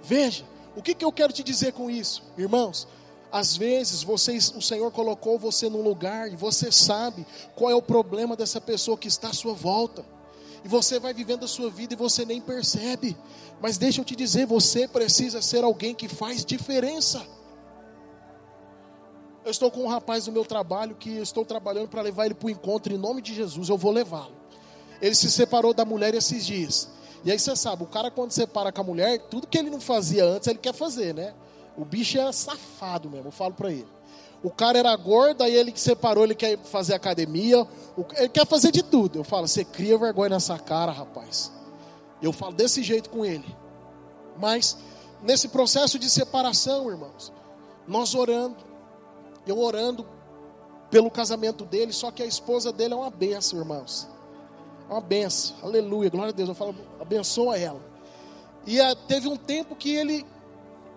Veja, o que, que eu quero te dizer com isso, irmãos? Às vezes vocês, o Senhor colocou você num lugar e você sabe qual é o problema dessa pessoa que está à sua volta. E você vai vivendo a sua vida e você nem percebe. Mas deixa eu te dizer, você precisa ser alguém que faz diferença. Eu estou com um rapaz no meu trabalho que eu estou trabalhando para levar ele para o encontro em nome de Jesus, eu vou levá-lo. Ele se separou da mulher esses dias. E aí você sabe, o cara quando separa com a mulher, tudo que ele não fazia antes, ele quer fazer, né? O bicho é safado mesmo, eu falo para ele. O cara era gordo, aí ele que separou, ele quer fazer academia, ele quer fazer de tudo. Eu falo, você cria vergonha nessa cara, rapaz. Eu falo desse jeito com ele. Mas, nesse processo de separação, irmãos, nós orando, eu orando pelo casamento dele, só que a esposa dele é uma benção, irmãos. É uma benção, aleluia, glória a Deus. Eu falo, abençoa ela. E uh, teve um tempo que ele,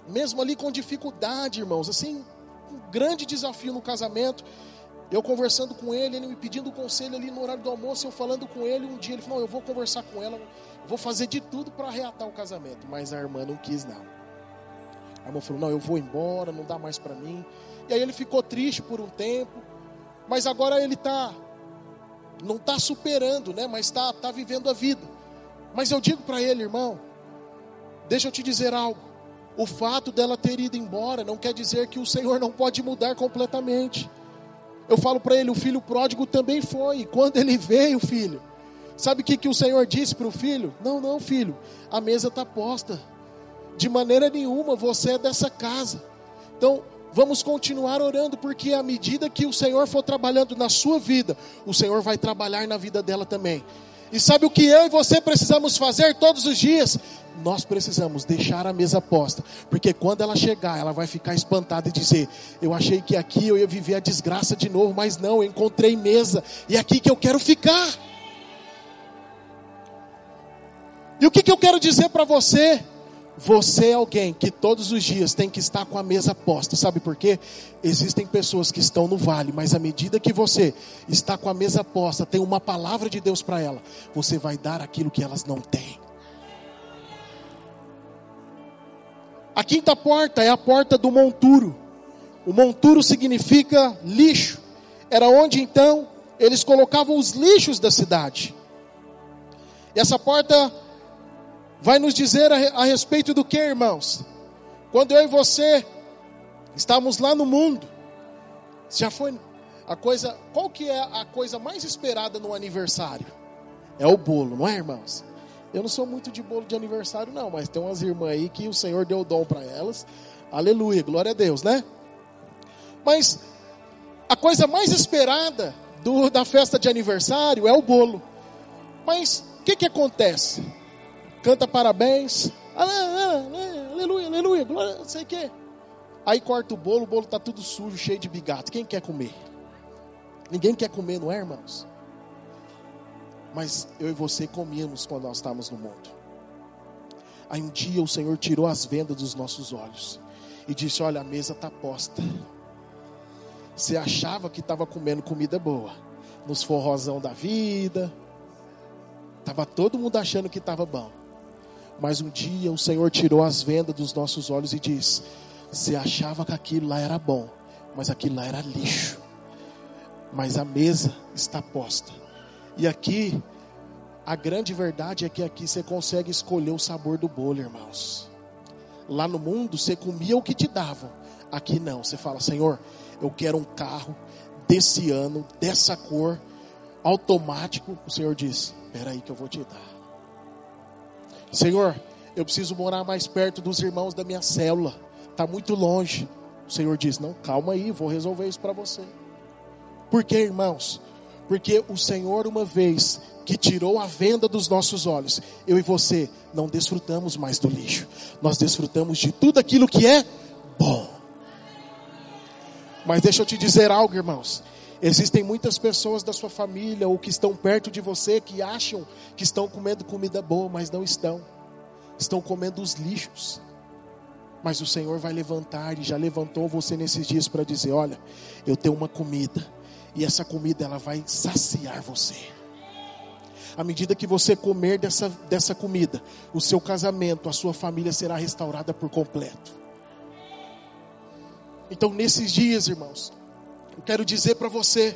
mesmo ali com dificuldade, irmãos, assim, um grande desafio no casamento. Eu conversando com ele, ele me pedindo conselho ali no horário do almoço, eu falando com ele. Um dia ele falou: Eu vou conversar com ela, vou fazer de tudo para reatar o casamento. Mas a irmã não quis, não. A irmã falou: Não, eu vou embora, não dá mais para mim. E aí ele ficou triste por um tempo, mas agora ele está não está superando, né? Mas está tá vivendo a vida. Mas eu digo para ele, irmão, deixa eu te dizer algo. O fato dela ter ido embora não quer dizer que o Senhor não pode mudar completamente. Eu falo para ele, o filho pródigo também foi. E quando ele veio, filho, sabe o que, que o Senhor disse para o filho? Não, não, filho, a mesa está posta. De maneira nenhuma você é dessa casa. Então, Vamos continuar orando, porque à medida que o Senhor for trabalhando na sua vida, o Senhor vai trabalhar na vida dela também. E sabe o que eu e você precisamos fazer todos os dias? Nós precisamos deixar a mesa posta, porque quando ela chegar, ela vai ficar espantada e dizer: Eu achei que aqui eu ia viver a desgraça de novo, mas não, eu encontrei mesa, e é aqui que eu quero ficar. E o que, que eu quero dizer para você? Você é alguém que todos os dias tem que estar com a mesa posta. Sabe por quê? Existem pessoas que estão no vale, mas à medida que você está com a mesa posta, tem uma palavra de Deus para ela, você vai dar aquilo que elas não têm. A quinta porta é a porta do monturo. O monturo significa lixo. Era onde então eles colocavam os lixos da cidade. E essa porta vai nos dizer a, a respeito do que, irmãos? Quando eu e você estávamos lá no mundo, já foi a coisa, qual que é a coisa mais esperada no aniversário? É o bolo, não é, irmãos? Eu não sou muito de bolo de aniversário, não, mas tem umas irmãs aí que o Senhor deu o dom para elas. Aleluia, glória a Deus, né? Mas a coisa mais esperada do, da festa de aniversário é o bolo. Mas o que, que acontece? Canta parabéns, aleluia, aleluia, glória, não sei o quê. Aí corta o bolo, o bolo está tudo sujo, cheio de bigato. Quem quer comer? Ninguém quer comer, não é, irmãos? Mas eu e você comíamos quando nós estávamos no mundo. Aí um dia o Senhor tirou as vendas dos nossos olhos e disse: Olha, a mesa está posta. Você achava que estava comendo comida boa, nos forrozão da vida, estava todo mundo achando que estava bom. Mas um dia o Senhor tirou as vendas dos nossos olhos e disse: Você achava que aquilo lá era bom, mas aquilo lá era lixo. Mas a mesa está posta. E aqui A grande verdade é que aqui você consegue escolher o sabor do bolo, irmãos. Lá no mundo você comia o que te davam. Aqui não, você fala, Senhor, eu quero um carro desse ano, dessa cor, automático. O Senhor diz: Espera aí que eu vou te dar. Senhor, eu preciso morar mais perto dos irmãos da minha célula. Está muito longe. O Senhor diz: Não, calma aí, vou resolver isso para você. Por quê, irmãos? Porque o Senhor, uma vez que tirou a venda dos nossos olhos, eu e você não desfrutamos mais do lixo, nós desfrutamos de tudo aquilo que é bom. Mas deixa eu te dizer algo, irmãos. Existem muitas pessoas da sua família ou que estão perto de você que acham que estão comendo comida boa, mas não estão. Estão comendo os lixos. Mas o Senhor vai levantar e já levantou você nesses dias para dizer: Olha, eu tenho uma comida e essa comida ela vai saciar você. À medida que você comer dessa, dessa comida, o seu casamento, a sua família será restaurada por completo. Então, nesses dias, irmãos, eu quero dizer para você: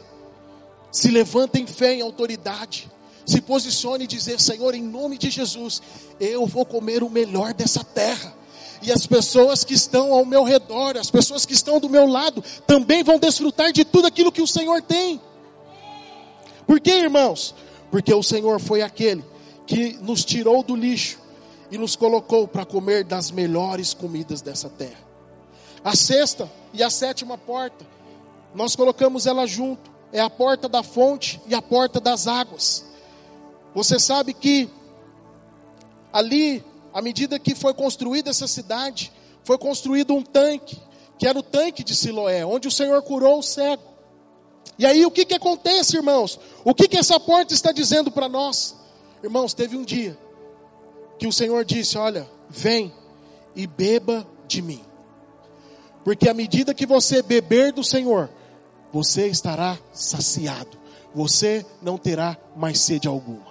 se levanta em fé, em autoridade, se posicione e dizer: Senhor, em nome de Jesus, eu vou comer o melhor dessa terra. E as pessoas que estão ao meu redor, as pessoas que estão do meu lado, também vão desfrutar de tudo aquilo que o Senhor tem. Por quê, irmãos? Porque o Senhor foi aquele que nos tirou do lixo e nos colocou para comer das melhores comidas dessa terra. A sexta e a sétima porta nós colocamos ela junto. É a porta da fonte e a porta das águas. Você sabe que ali, à medida que foi construída essa cidade, foi construído um tanque, que era o tanque de Siloé, onde o Senhor curou o cego. E aí o que, que acontece, irmãos? O que, que essa porta está dizendo para nós? Irmãos, teve um dia que o Senhor disse: Olha, vem e beba de mim. Porque à medida que você beber do Senhor, você estará saciado, você não terá mais sede alguma.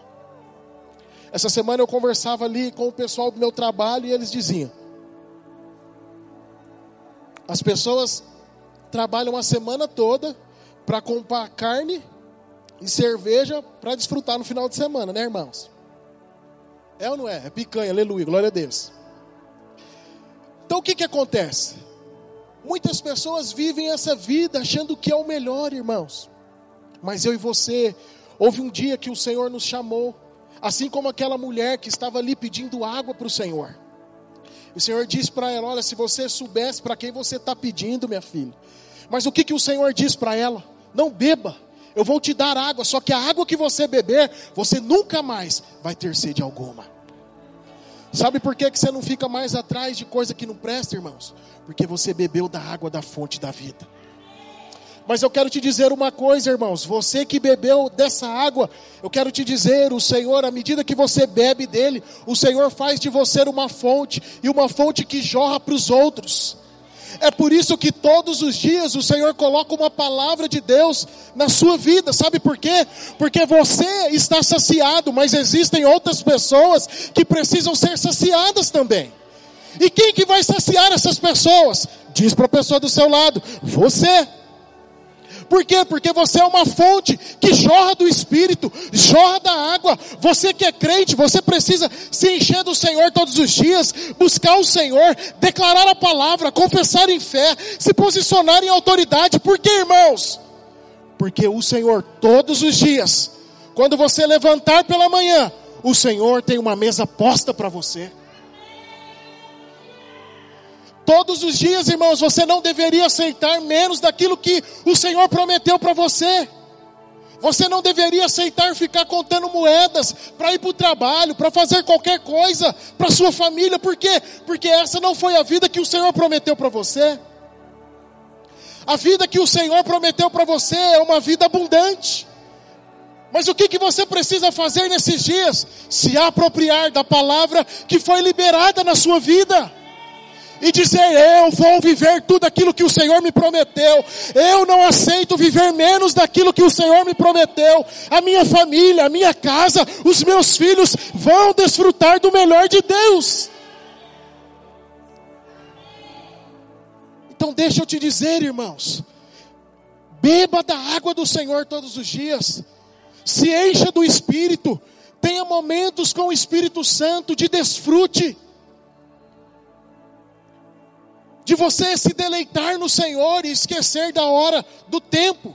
Essa semana eu conversava ali com o pessoal do meu trabalho e eles diziam: as pessoas trabalham a semana toda para comprar carne e cerveja para desfrutar no final de semana, né, irmãos? É ou não é? É picanha, aleluia, glória a Deus. Então o que que acontece? Muitas pessoas vivem essa vida achando que é o melhor, irmãos. Mas eu e você, houve um dia que o Senhor nos chamou, assim como aquela mulher que estava ali pedindo água para o Senhor. O Senhor disse para ela: Olha, se você soubesse para quem você está pedindo, minha filha. Mas o que, que o Senhor diz para ela? Não beba, eu vou te dar água, só que a água que você beber, você nunca mais vai ter sede alguma. Sabe por que, que você não fica mais atrás de coisa que não presta, irmãos? Porque você bebeu da água da fonte da vida. Mas eu quero te dizer uma coisa, irmãos. Você que bebeu dessa água, eu quero te dizer: o Senhor, à medida que você bebe dele, o Senhor faz de você uma fonte, e uma fonte que jorra para os outros. É por isso que todos os dias o Senhor coloca uma palavra de Deus na sua vida. Sabe por quê? Porque você está saciado, mas existem outras pessoas que precisam ser saciadas também. E quem que vai saciar essas pessoas? Diz para a pessoa do seu lado: você. Por quê? Porque você é uma fonte que jorra do Espírito, jorra da água. Você que é crente, você precisa se encher do Senhor todos os dias, buscar o Senhor, declarar a palavra, confessar em fé, se posicionar em autoridade. Por quê, irmãos? Porque o Senhor, todos os dias, quando você levantar pela manhã, o Senhor tem uma mesa posta para você. Todos os dias, irmãos, você não deveria aceitar menos daquilo que o Senhor prometeu para você. Você não deveria aceitar ficar contando moedas para ir para o trabalho, para fazer qualquer coisa para sua família. Por quê? Porque essa não foi a vida que o Senhor prometeu para você. A vida que o Senhor prometeu para você é uma vida abundante. Mas o que, que você precisa fazer nesses dias? Se apropriar da palavra que foi liberada na sua vida e dizer: Eu vou viver tudo aquilo que o Senhor me prometeu. Eu não aceito viver menos daquilo que o Senhor me prometeu. A minha família, a minha casa, os meus filhos vão desfrutar do melhor de Deus. Então, deixa eu te dizer, irmãos: beba da água do Senhor todos os dias, se encha do Espírito Tenha momentos com o Espírito Santo de desfrute. De você se deleitar no Senhor e esquecer da hora, do tempo.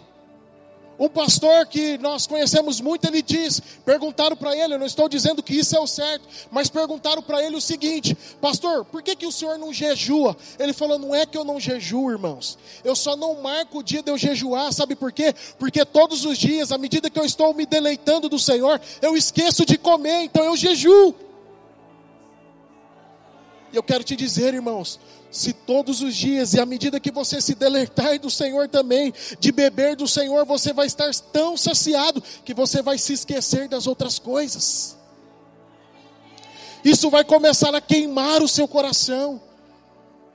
Um pastor que nós conhecemos muito, ele diz: perguntaram para ele, eu não estou dizendo que isso é o certo, mas perguntaram para ele o seguinte: Pastor, por que, que o senhor não jejua? Ele falou: Não é que eu não jejuo, irmãos, eu só não marco o dia de eu jejuar, sabe por quê? Porque todos os dias, à medida que eu estou me deleitando do Senhor, eu esqueço de comer, então eu jejuo. E eu quero te dizer, irmãos, se todos os dias e à medida que você se deleitar do Senhor também, de beber do Senhor, você vai estar tão saciado que você vai se esquecer das outras coisas. Isso vai começar a queimar o seu coração,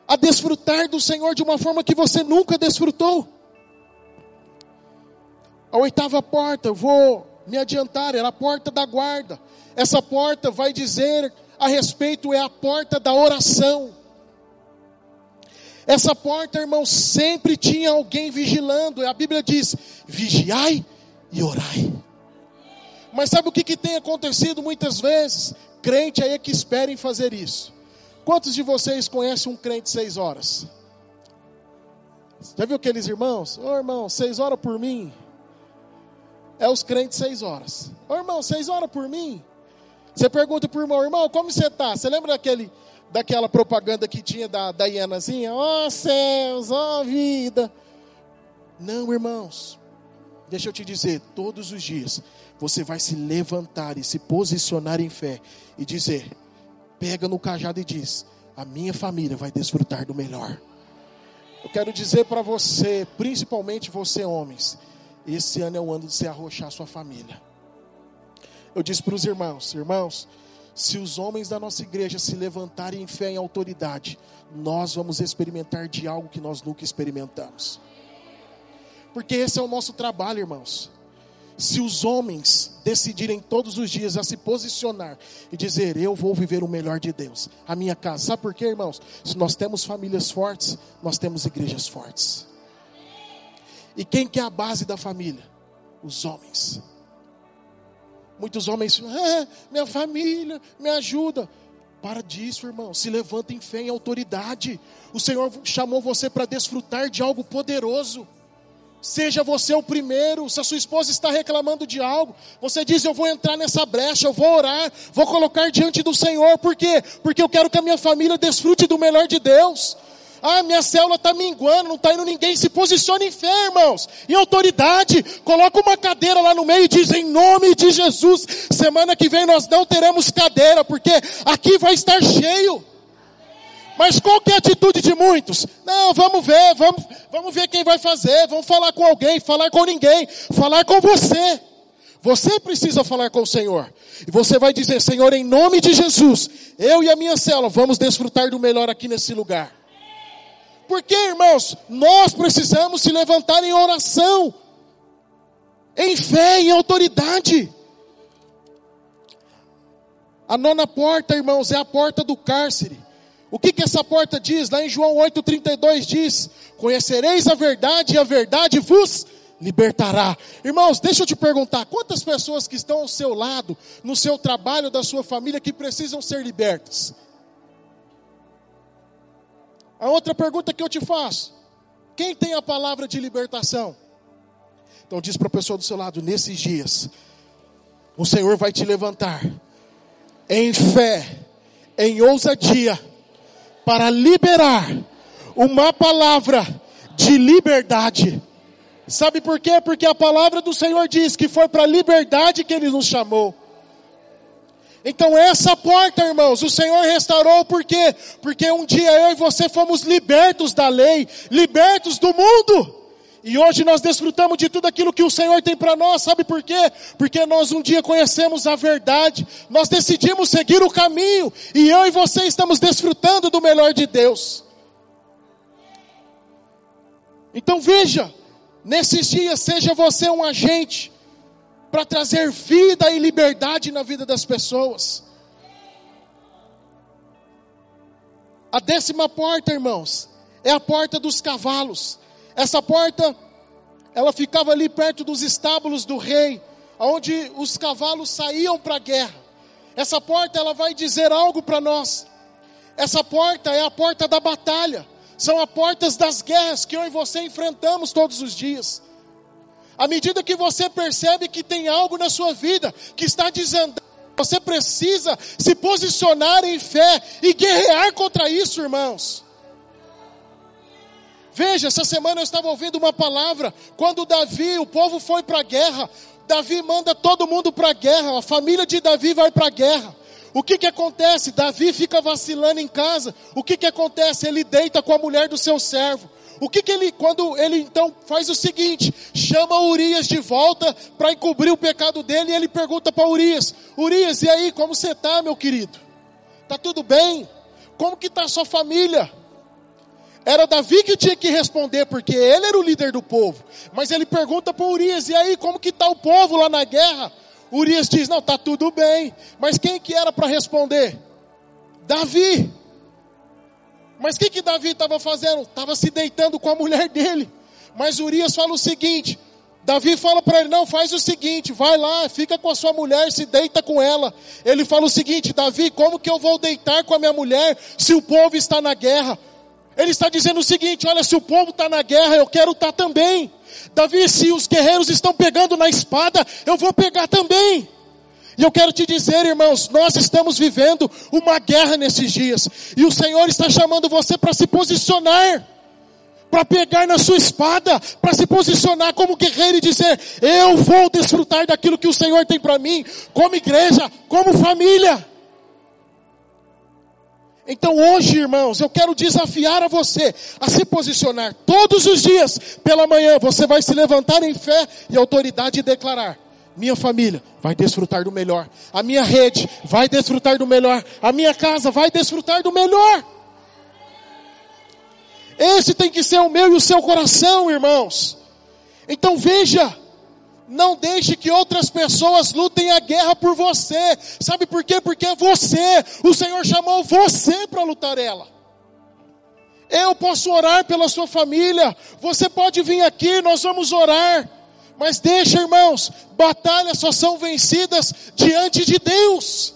a desfrutar do Senhor de uma forma que você nunca desfrutou. A oitava porta, eu vou me adiantar, era a porta da guarda. Essa porta vai dizer a respeito, é a porta da oração. Essa porta, irmão, sempre tinha alguém vigilando. A Bíblia diz: vigiai e orai. Mas sabe o que, que tem acontecido muitas vezes? Crente aí é que espera em fazer isso. Quantos de vocês conhecem um crente seis horas? Já viu aqueles irmãos? Ô oh, irmão, seis horas por mim. É os crentes seis horas. Ô oh, irmão, seis horas por mim. Você pergunta para o irmão, irmão, como você está? Você lembra daquele daquela propaganda que tinha da, da Ianazinha, ó oh, céus, ó oh, vida. Não, irmãos, deixa eu te dizer, todos os dias você vai se levantar e se posicionar em fé e dizer: pega no cajado e diz: a minha família vai desfrutar do melhor. Eu quero dizer para você, principalmente você, homens, esse ano é o ano de você arrochar sua família. Eu disse para os irmãos: irmãos, se os homens da nossa igreja se levantarem em fé e autoridade, nós vamos experimentar de algo que nós nunca experimentamos. Porque esse é o nosso trabalho, irmãos. Se os homens decidirem todos os dias a se posicionar e dizer: Eu vou viver o melhor de Deus, a minha casa. Sabe por quê, irmãos? Se nós temos famílias fortes, nós temos igrejas fortes. E quem que é a base da família? Os homens. Muitos homens, ah, minha família me ajuda. Para disso, irmão. Se levanta em fé e autoridade. O Senhor chamou você para desfrutar de algo poderoso. Seja você o primeiro. Se a sua esposa está reclamando de algo, você diz: Eu vou entrar nessa brecha, eu vou orar, vou colocar diante do Senhor. Por quê? Porque eu quero que a minha família desfrute do melhor de Deus. Ah, minha célula está minguando, não está indo ninguém. Se posicione em fé, irmãos, em autoridade. Coloca uma cadeira lá no meio e diz: em nome de Jesus. Semana que vem nós não teremos cadeira, porque aqui vai estar cheio. Mas qual que é a atitude de muitos? Não, vamos ver, vamos, vamos ver quem vai fazer, vamos falar com alguém, falar com ninguém, falar com você. Você precisa falar com o Senhor. E você vai dizer, Senhor, em nome de Jesus, eu e a minha célula vamos desfrutar do melhor aqui nesse lugar. Porque, irmãos, nós precisamos se levantar em oração, em fé, em autoridade. A nona porta, irmãos, é a porta do cárcere. O que, que essa porta diz? Lá em João 8,32 diz: Conhecereis a verdade e a verdade vos libertará. Irmãos, deixa eu te perguntar: quantas pessoas que estão ao seu lado, no seu trabalho, da sua família, que precisam ser libertas? A outra pergunta que eu te faço: quem tem a palavra de libertação? Então diz para a pessoa do seu lado: nesses dias, o Senhor vai te levantar em fé, em ousadia, para liberar uma palavra de liberdade. Sabe por quê? Porque a palavra do Senhor diz que foi para a liberdade que Ele nos chamou. Então essa porta, irmãos, o Senhor restaurou por quê? Porque um dia eu e você fomos libertos da lei, libertos do mundo. E hoje nós desfrutamos de tudo aquilo que o Senhor tem para nós, sabe por quê? Porque nós um dia conhecemos a verdade, nós decidimos seguir o caminho, e eu e você estamos desfrutando do melhor de Deus. Então veja, nesses dias, seja você um agente, para trazer vida e liberdade na vida das pessoas. A décima porta, irmãos, é a porta dos cavalos. Essa porta, ela ficava ali perto dos estábulos do rei. onde os cavalos saíam para a guerra. Essa porta ela vai dizer algo para nós. Essa porta é a porta da batalha. São as portas das guerras que eu e você enfrentamos todos os dias. À medida que você percebe que tem algo na sua vida que está desandando, você precisa se posicionar em fé e guerrear contra isso, irmãos. Veja, essa semana eu estava ouvindo uma palavra, quando Davi, o povo foi para a guerra, Davi manda todo mundo para a guerra, a família de Davi vai para a guerra. O que que acontece? Davi fica vacilando em casa. O que que acontece? Ele deita com a mulher do seu servo. O que que ele, quando ele então faz o seguinte, chama Urias de volta para encobrir o pecado dele e ele pergunta para Urias: Urias, e aí, como você está, meu querido? Tá tudo bem? Como que está a sua família? Era Davi que tinha que responder, porque ele era o líder do povo. Mas ele pergunta para Urias: e aí, como que está o povo lá na guerra? Urias diz: não, está tudo bem. Mas quem que era para responder? Davi. Mas o que, que Davi estava fazendo? Estava se deitando com a mulher dele. Mas Urias fala o seguinte: Davi fala para ele: não, faz o seguinte, vai lá, fica com a sua mulher, se deita com ela. Ele fala o seguinte: Davi, como que eu vou deitar com a minha mulher se o povo está na guerra? Ele está dizendo o seguinte: olha, se o povo está na guerra, eu quero estar tá também. Davi, se os guerreiros estão pegando na espada, eu vou pegar também. E eu quero te dizer, irmãos, nós estamos vivendo uma guerra nesses dias, e o Senhor está chamando você para se posicionar, para pegar na sua espada, para se posicionar como guerreiro e dizer: Eu vou desfrutar daquilo que o Senhor tem para mim, como igreja, como família. Então hoje, irmãos, eu quero desafiar a você a se posicionar todos os dias pela manhã. Você vai se levantar em fé e autoridade e declarar: minha família vai desfrutar do melhor, a minha rede vai desfrutar do melhor, a minha casa vai desfrutar do melhor. Esse tem que ser o meu e o seu coração, irmãos. Então veja, não deixe que outras pessoas lutem a guerra por você. Sabe por quê? Porque é você. O Senhor chamou você para lutar ela. Eu posso orar pela sua família. Você pode vir aqui, nós vamos orar. Mas deixa, irmãos, batalhas só são vencidas diante de Deus.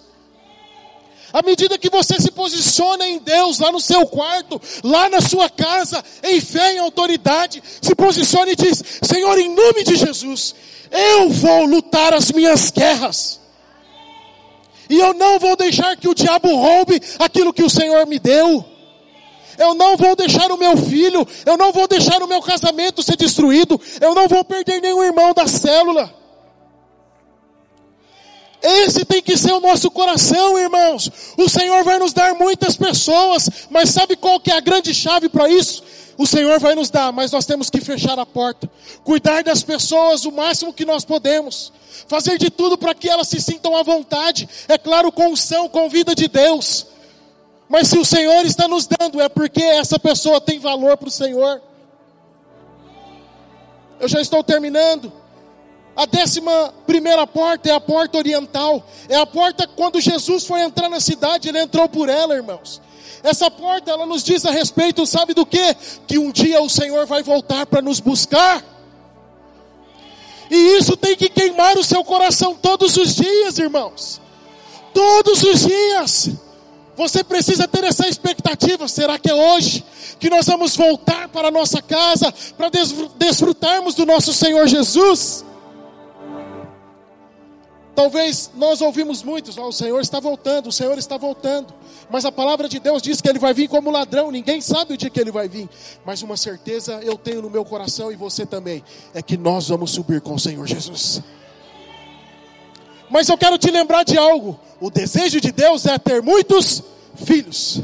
À medida que você se posiciona em Deus, lá no seu quarto, lá na sua casa, em fé, em autoridade, se posicione e diz: Senhor, em nome de Jesus, eu vou lutar as minhas guerras. E eu não vou deixar que o diabo roube aquilo que o Senhor me deu. Eu não vou deixar o meu filho, eu não vou deixar o meu casamento ser destruído, eu não vou perder nenhum irmão da célula. Esse tem que ser o nosso coração, irmãos. O Senhor vai nos dar muitas pessoas, mas sabe qual que é a grande chave para isso? O Senhor vai nos dar, mas nós temos que fechar a porta, cuidar das pessoas o máximo que nós podemos, fazer de tudo para que elas se sintam à vontade, é claro, com unção, com vida de Deus. Mas se o Senhor está nos dando, é porque essa pessoa tem valor para o Senhor. Eu já estou terminando. A décima primeira porta é a porta oriental. É a porta quando Jesus foi entrar na cidade, ele entrou por ela, irmãos. Essa porta, ela nos diz a respeito, sabe do que? Que um dia o Senhor vai voltar para nos buscar. E isso tem que queimar o seu coração todos os dias, irmãos. Todos os dias. Você precisa ter essa expectativa. Será que é hoje que nós vamos voltar para a nossa casa para desfrutarmos do nosso Senhor Jesus? Talvez nós ouvimos muitos, oh, o Senhor está voltando, o Senhor está voltando. Mas a palavra de Deus diz que ele vai vir como ladrão, ninguém sabe o dia que ele vai vir. Mas uma certeza eu tenho no meu coração e você também, é que nós vamos subir com o Senhor Jesus. Mas eu quero te lembrar de algo: o desejo de Deus é ter muitos filhos.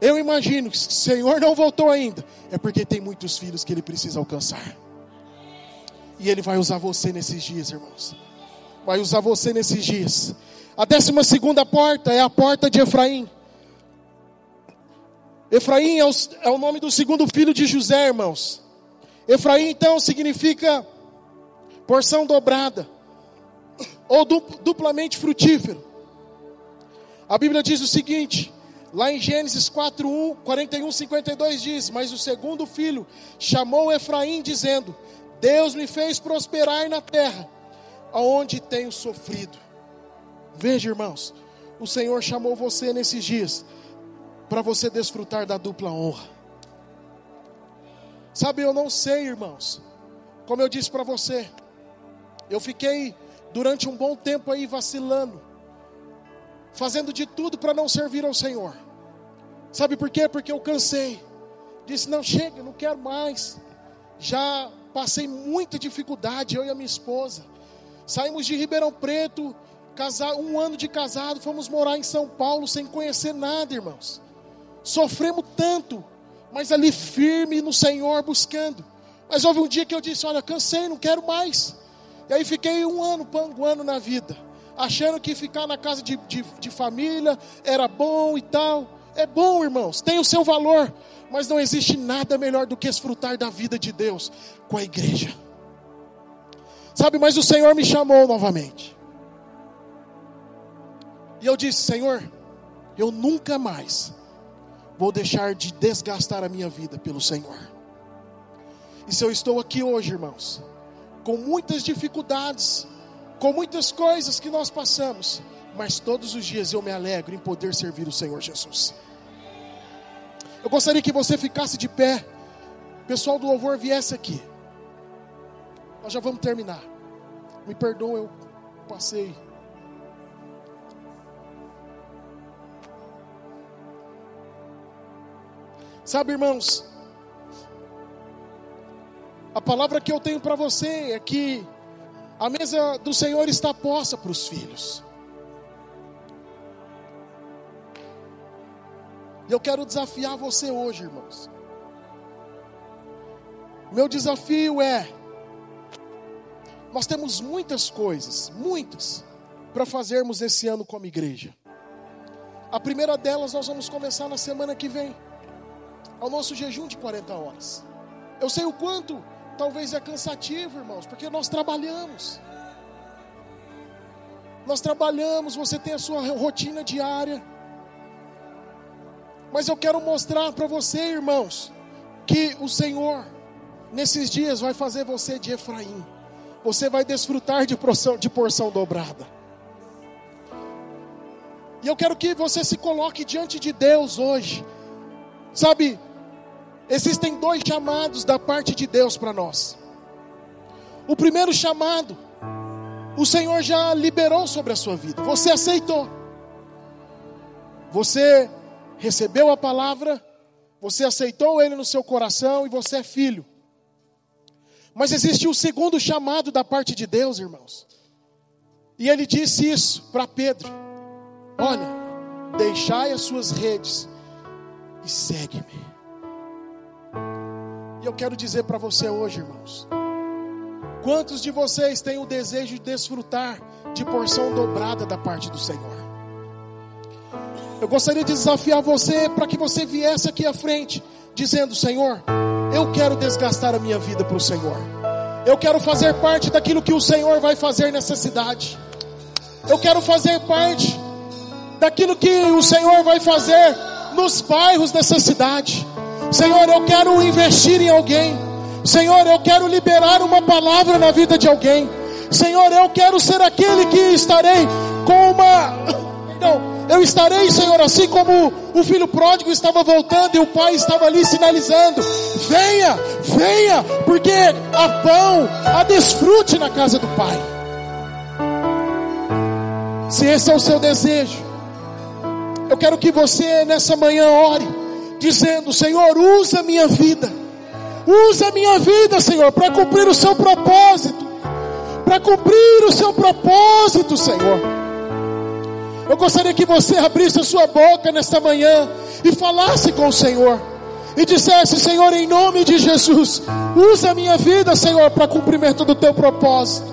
Eu imagino que se o Senhor não voltou ainda, é porque tem muitos filhos que ele precisa alcançar. E Ele vai usar você nesses dias, irmãos. Vai usar você nesses dias. A décima segunda porta é a porta de Efraim. Efraim é o, é o nome do segundo filho de José, irmãos. Efraim, então, significa porção dobrada, ou duplamente frutífero. A Bíblia diz o seguinte, lá em Gênesis 4, 1, 41, 52 diz: Mas o segundo filho chamou Efraim, dizendo: Deus me fez prosperar na terra, aonde tenho sofrido. Veja, irmãos, o Senhor chamou você nesses dias para você desfrutar da dupla honra. Sabe, eu não sei, irmãos, como eu disse para você, eu fiquei durante um bom tempo aí vacilando, fazendo de tudo para não servir ao Senhor. Sabe por quê? Porque eu cansei. Disse: não chega, não quero mais. Já passei muita dificuldade, eu e a minha esposa. Saímos de Ribeirão Preto, um ano de casado, fomos morar em São Paulo sem conhecer nada, irmãos. Sofremos tanto, mas ali firme no Senhor buscando. Mas houve um dia que eu disse: Olha, cansei, não quero mais. E aí fiquei um ano panguando na vida, achando que ficar na casa de, de, de família era bom e tal. É bom, irmãos, tem o seu valor, mas não existe nada melhor do que desfrutar da vida de Deus com a igreja. Sabe, mas o Senhor me chamou novamente. E eu disse: Senhor, eu nunca mais vou deixar de desgastar a minha vida pelo Senhor. E se eu estou aqui hoje, irmãos, com muitas dificuldades, com muitas coisas que nós passamos, mas todos os dias eu me alegro em poder servir o Senhor Jesus. Eu gostaria que você ficasse de pé, o pessoal do louvor viesse aqui. Nós já vamos terminar. Me perdoa, eu passei. Sabe, irmãos, a palavra que eu tenho para você é que a mesa do Senhor está posta para os filhos. E eu quero desafiar você hoje, irmãos. Meu desafio é: nós temos muitas coisas, muitas, para fazermos esse ano como igreja. A primeira delas nós vamos começar na semana que vem, ao nosso jejum de 40 horas. Eu sei o quanto talvez é cansativo, irmãos, porque nós trabalhamos. Nós trabalhamos, você tem a sua rotina diária. Mas eu quero mostrar para você, irmãos, que o Senhor, nesses dias, vai fazer você de Efraim. Você vai desfrutar de porção, de porção dobrada. E eu quero que você se coloque diante de Deus hoje. Sabe, Existem dois chamados da parte de Deus para nós. O primeiro chamado, o Senhor já liberou sobre a sua vida. Você aceitou. Você recebeu a palavra, você aceitou ele no seu coração e você é filho. Mas existe o segundo chamado da parte de Deus, irmãos. E ele disse isso para Pedro: Olha, deixai as suas redes e segue-me. Eu quero dizer para você hoje, irmãos: quantos de vocês têm o desejo de desfrutar de porção dobrada da parte do Senhor? Eu gostaria de desafiar você para que você viesse aqui à frente, dizendo: Senhor, eu quero desgastar a minha vida para o Senhor. Eu quero fazer parte daquilo que o Senhor vai fazer nessa cidade. Eu quero fazer parte daquilo que o Senhor vai fazer nos bairros dessa cidade. Senhor, eu quero investir em alguém. Senhor, eu quero liberar uma palavra na vida de alguém. Senhor, eu quero ser aquele que estarei com uma. [coughs] Não, eu estarei, Senhor, assim como o filho pródigo estava voltando e o pai estava ali sinalizando: venha, venha, porque há pão, há desfrute na casa do pai. Se esse é o seu desejo, eu quero que você nessa manhã ore dizendo: Senhor, usa a minha vida, usa a minha vida, Senhor, para cumprir o seu propósito, para cumprir o seu propósito, Senhor. Eu gostaria que você abrisse a sua boca nesta manhã e falasse com o Senhor. E dissesse, Senhor, em nome de Jesus, usa a minha vida, Senhor, para cumprimento do teu propósito.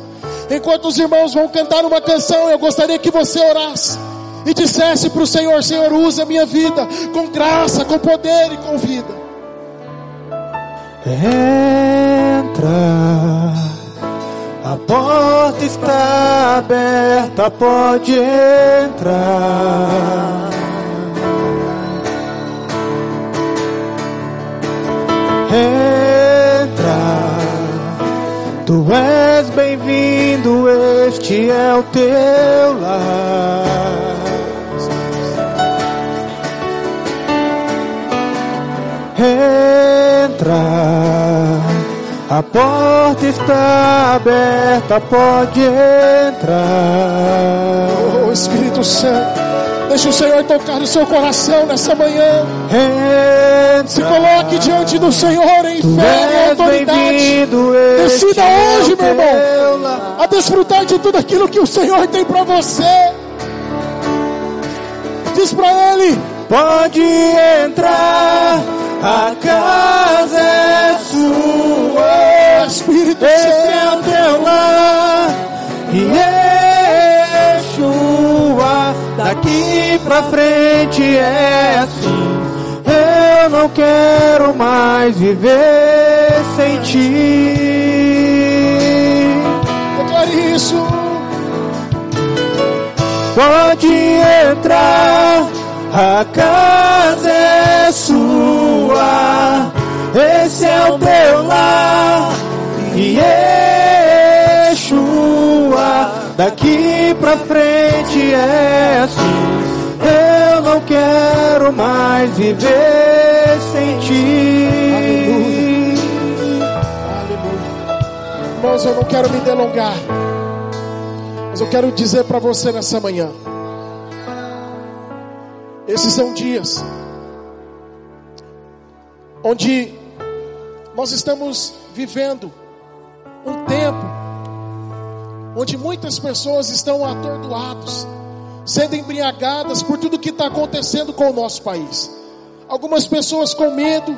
Enquanto os irmãos vão cantar uma canção, eu gostaria que você orasse e dissesse para o Senhor: Senhor, usa a minha vida com graça, com poder e com vida. Entra, a porta está aberta, pode entrar. Entra, bem-vindo, este é o teu lar. Entra, a porta está aberta, pode entrar. Oh Espírito Santo, deixa o Senhor tocar no seu coração nessa manhã. Entra, Se coloque diante do Senhor em fé e autoridade. Decida é hoje, meu irmão. lar. a desfrutar de tudo aquilo que o Senhor tem para você. Diz para Ele: Pode entrar, a casa é sua. Espírito Esse é Santo, o teu lar. E Yeshua, daqui pra frente é assim. Eu não quero mais viver sem ti. declare isso. Pode entrar, a casa é sua. Esse é o teu lar. Yeshua, daqui pra frente é assim. Eu não quero mais viver sem ti. Aleluia. Irmãos, eu não quero me delongar, mas eu quero dizer para você nessa manhã: esses são dias onde nós estamos vivendo um tempo onde muitas pessoas estão atordoadas, sendo embriagadas por tudo que está acontecendo com o nosso país. Algumas pessoas com medo,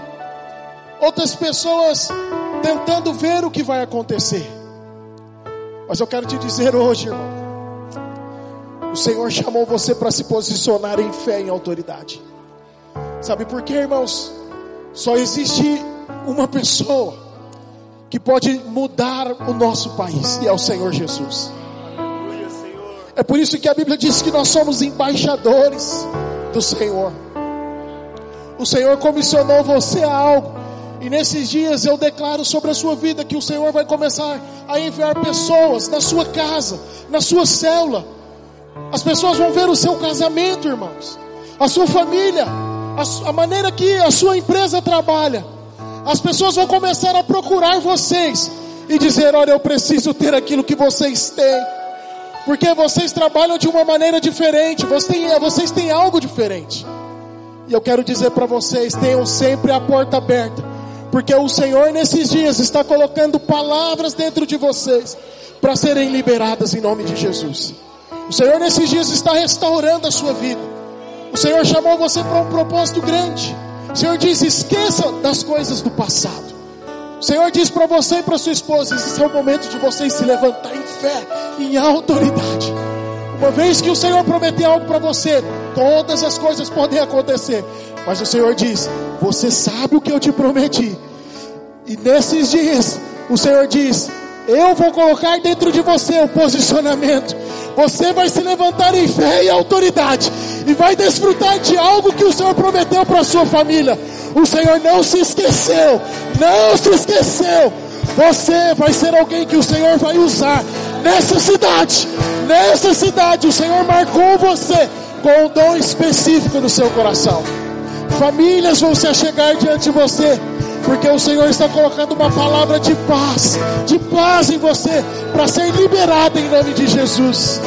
outras pessoas tentando ver o que vai acontecer. Mas eu quero te dizer hoje, irmão, o Senhor chamou você para se posicionar em fé e em autoridade. Sabe por quê, irmãos? Só existe uma pessoa que pode mudar o nosso país, e é o Senhor Jesus. É por isso que a Bíblia diz que nós somos embaixadores do Senhor. O Senhor comissionou você a algo, e nesses dias eu declaro sobre a sua vida que o Senhor vai começar a enviar pessoas na sua casa, na sua célula. As pessoas vão ver o seu casamento, irmãos, a sua família, a, a maneira que a sua empresa trabalha. As pessoas vão começar a procurar vocês e dizer: Olha, eu preciso ter aquilo que vocês têm, porque vocês trabalham de uma maneira diferente, vocês têm, vocês têm algo diferente. E eu quero dizer para vocês: tenham sempre a porta aberta, porque o Senhor nesses dias está colocando palavras dentro de vocês para serem liberadas em nome de Jesus. O Senhor nesses dias está restaurando a sua vida. O Senhor chamou você para um propósito grande. O Senhor diz: esqueça das coisas do passado. O Senhor diz para você e para sua esposa: esse é o momento de vocês se levantar em fé, em autoridade. Uma vez que o Senhor prometeu algo para você, todas as coisas podem acontecer. Mas o Senhor diz: Você sabe o que eu te prometi. E nesses dias, o Senhor diz: Eu vou colocar dentro de você o posicionamento. Você vai se levantar em fé e autoridade. E vai desfrutar de algo que o Senhor prometeu para sua família. O Senhor não se esqueceu. Não se esqueceu. Você vai ser alguém que o Senhor vai usar nessa cidade. Nessa cidade, o Senhor marcou você com um dom específico no seu coração. Famílias vão se achegar diante de você, porque o Senhor está colocando uma palavra de paz, de paz em você, para ser liberada em nome de Jesus.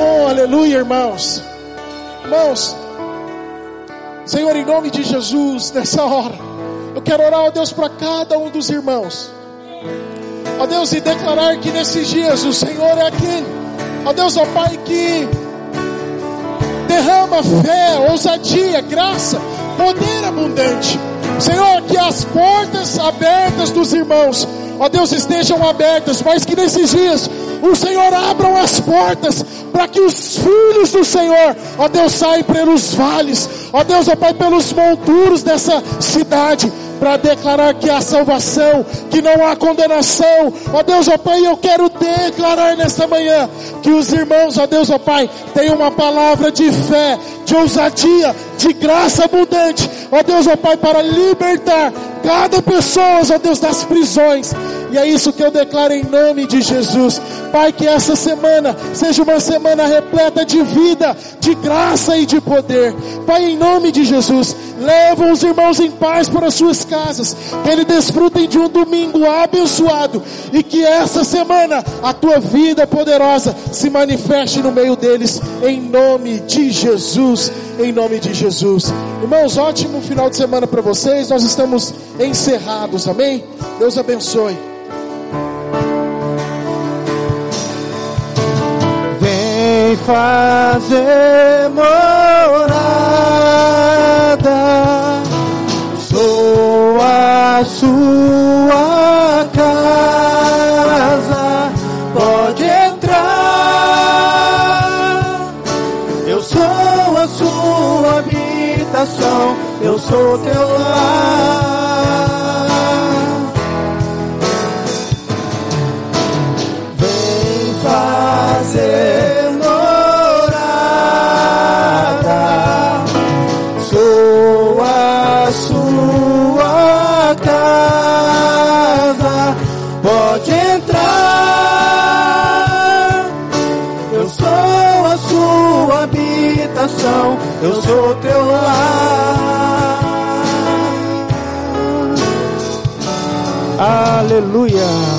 Oh, aleluia, irmãos. Irmãos, Senhor, em nome de Jesus, nessa hora, eu quero orar, ó Deus, para cada um dos irmãos. Ó Deus, e declarar que nesses dias o Senhor é aquele, ó Deus, ó Pai, que derrama fé, ousadia, graça, poder abundante. Senhor, que as portas abertas dos irmãos, ó Deus, estejam abertas, mas que nesses dias o Senhor abram as portas para que os filhos do Senhor, ó Deus, saiam pelos vales, ó Deus, ó Pai, pelos monturos dessa cidade, para declarar que há salvação, que não há condenação. Ó Deus, ó Pai, eu quero declarar nesta manhã que os irmãos, ó Deus, ó Pai, tenham uma palavra de fé, de ousadia, de graça abundante. Ó Deus, ó Pai, para libertar cada pessoa, ó Deus, das prisões. E é isso que eu declaro em nome de Jesus. Pai, que essa semana seja uma semana repleta de vida, de graça e de poder. Pai, em nome de Jesus, leva os irmãos em paz para as suas casas. Que eles desfrutem de um domingo abençoado. E que essa semana a tua vida poderosa se manifeste no meio deles. Em nome de Jesus. Em nome de Jesus. Irmãos, ótimo final de semana para vocês. Nós estamos encerrados. Amém? Deus abençoe. Vem fazer morada, sou a sua sou teu lar. Vem fazer morada, sou a sua casa, pode entrar. Eu sou a sua habitação, eu sou teu lar. Aleluia.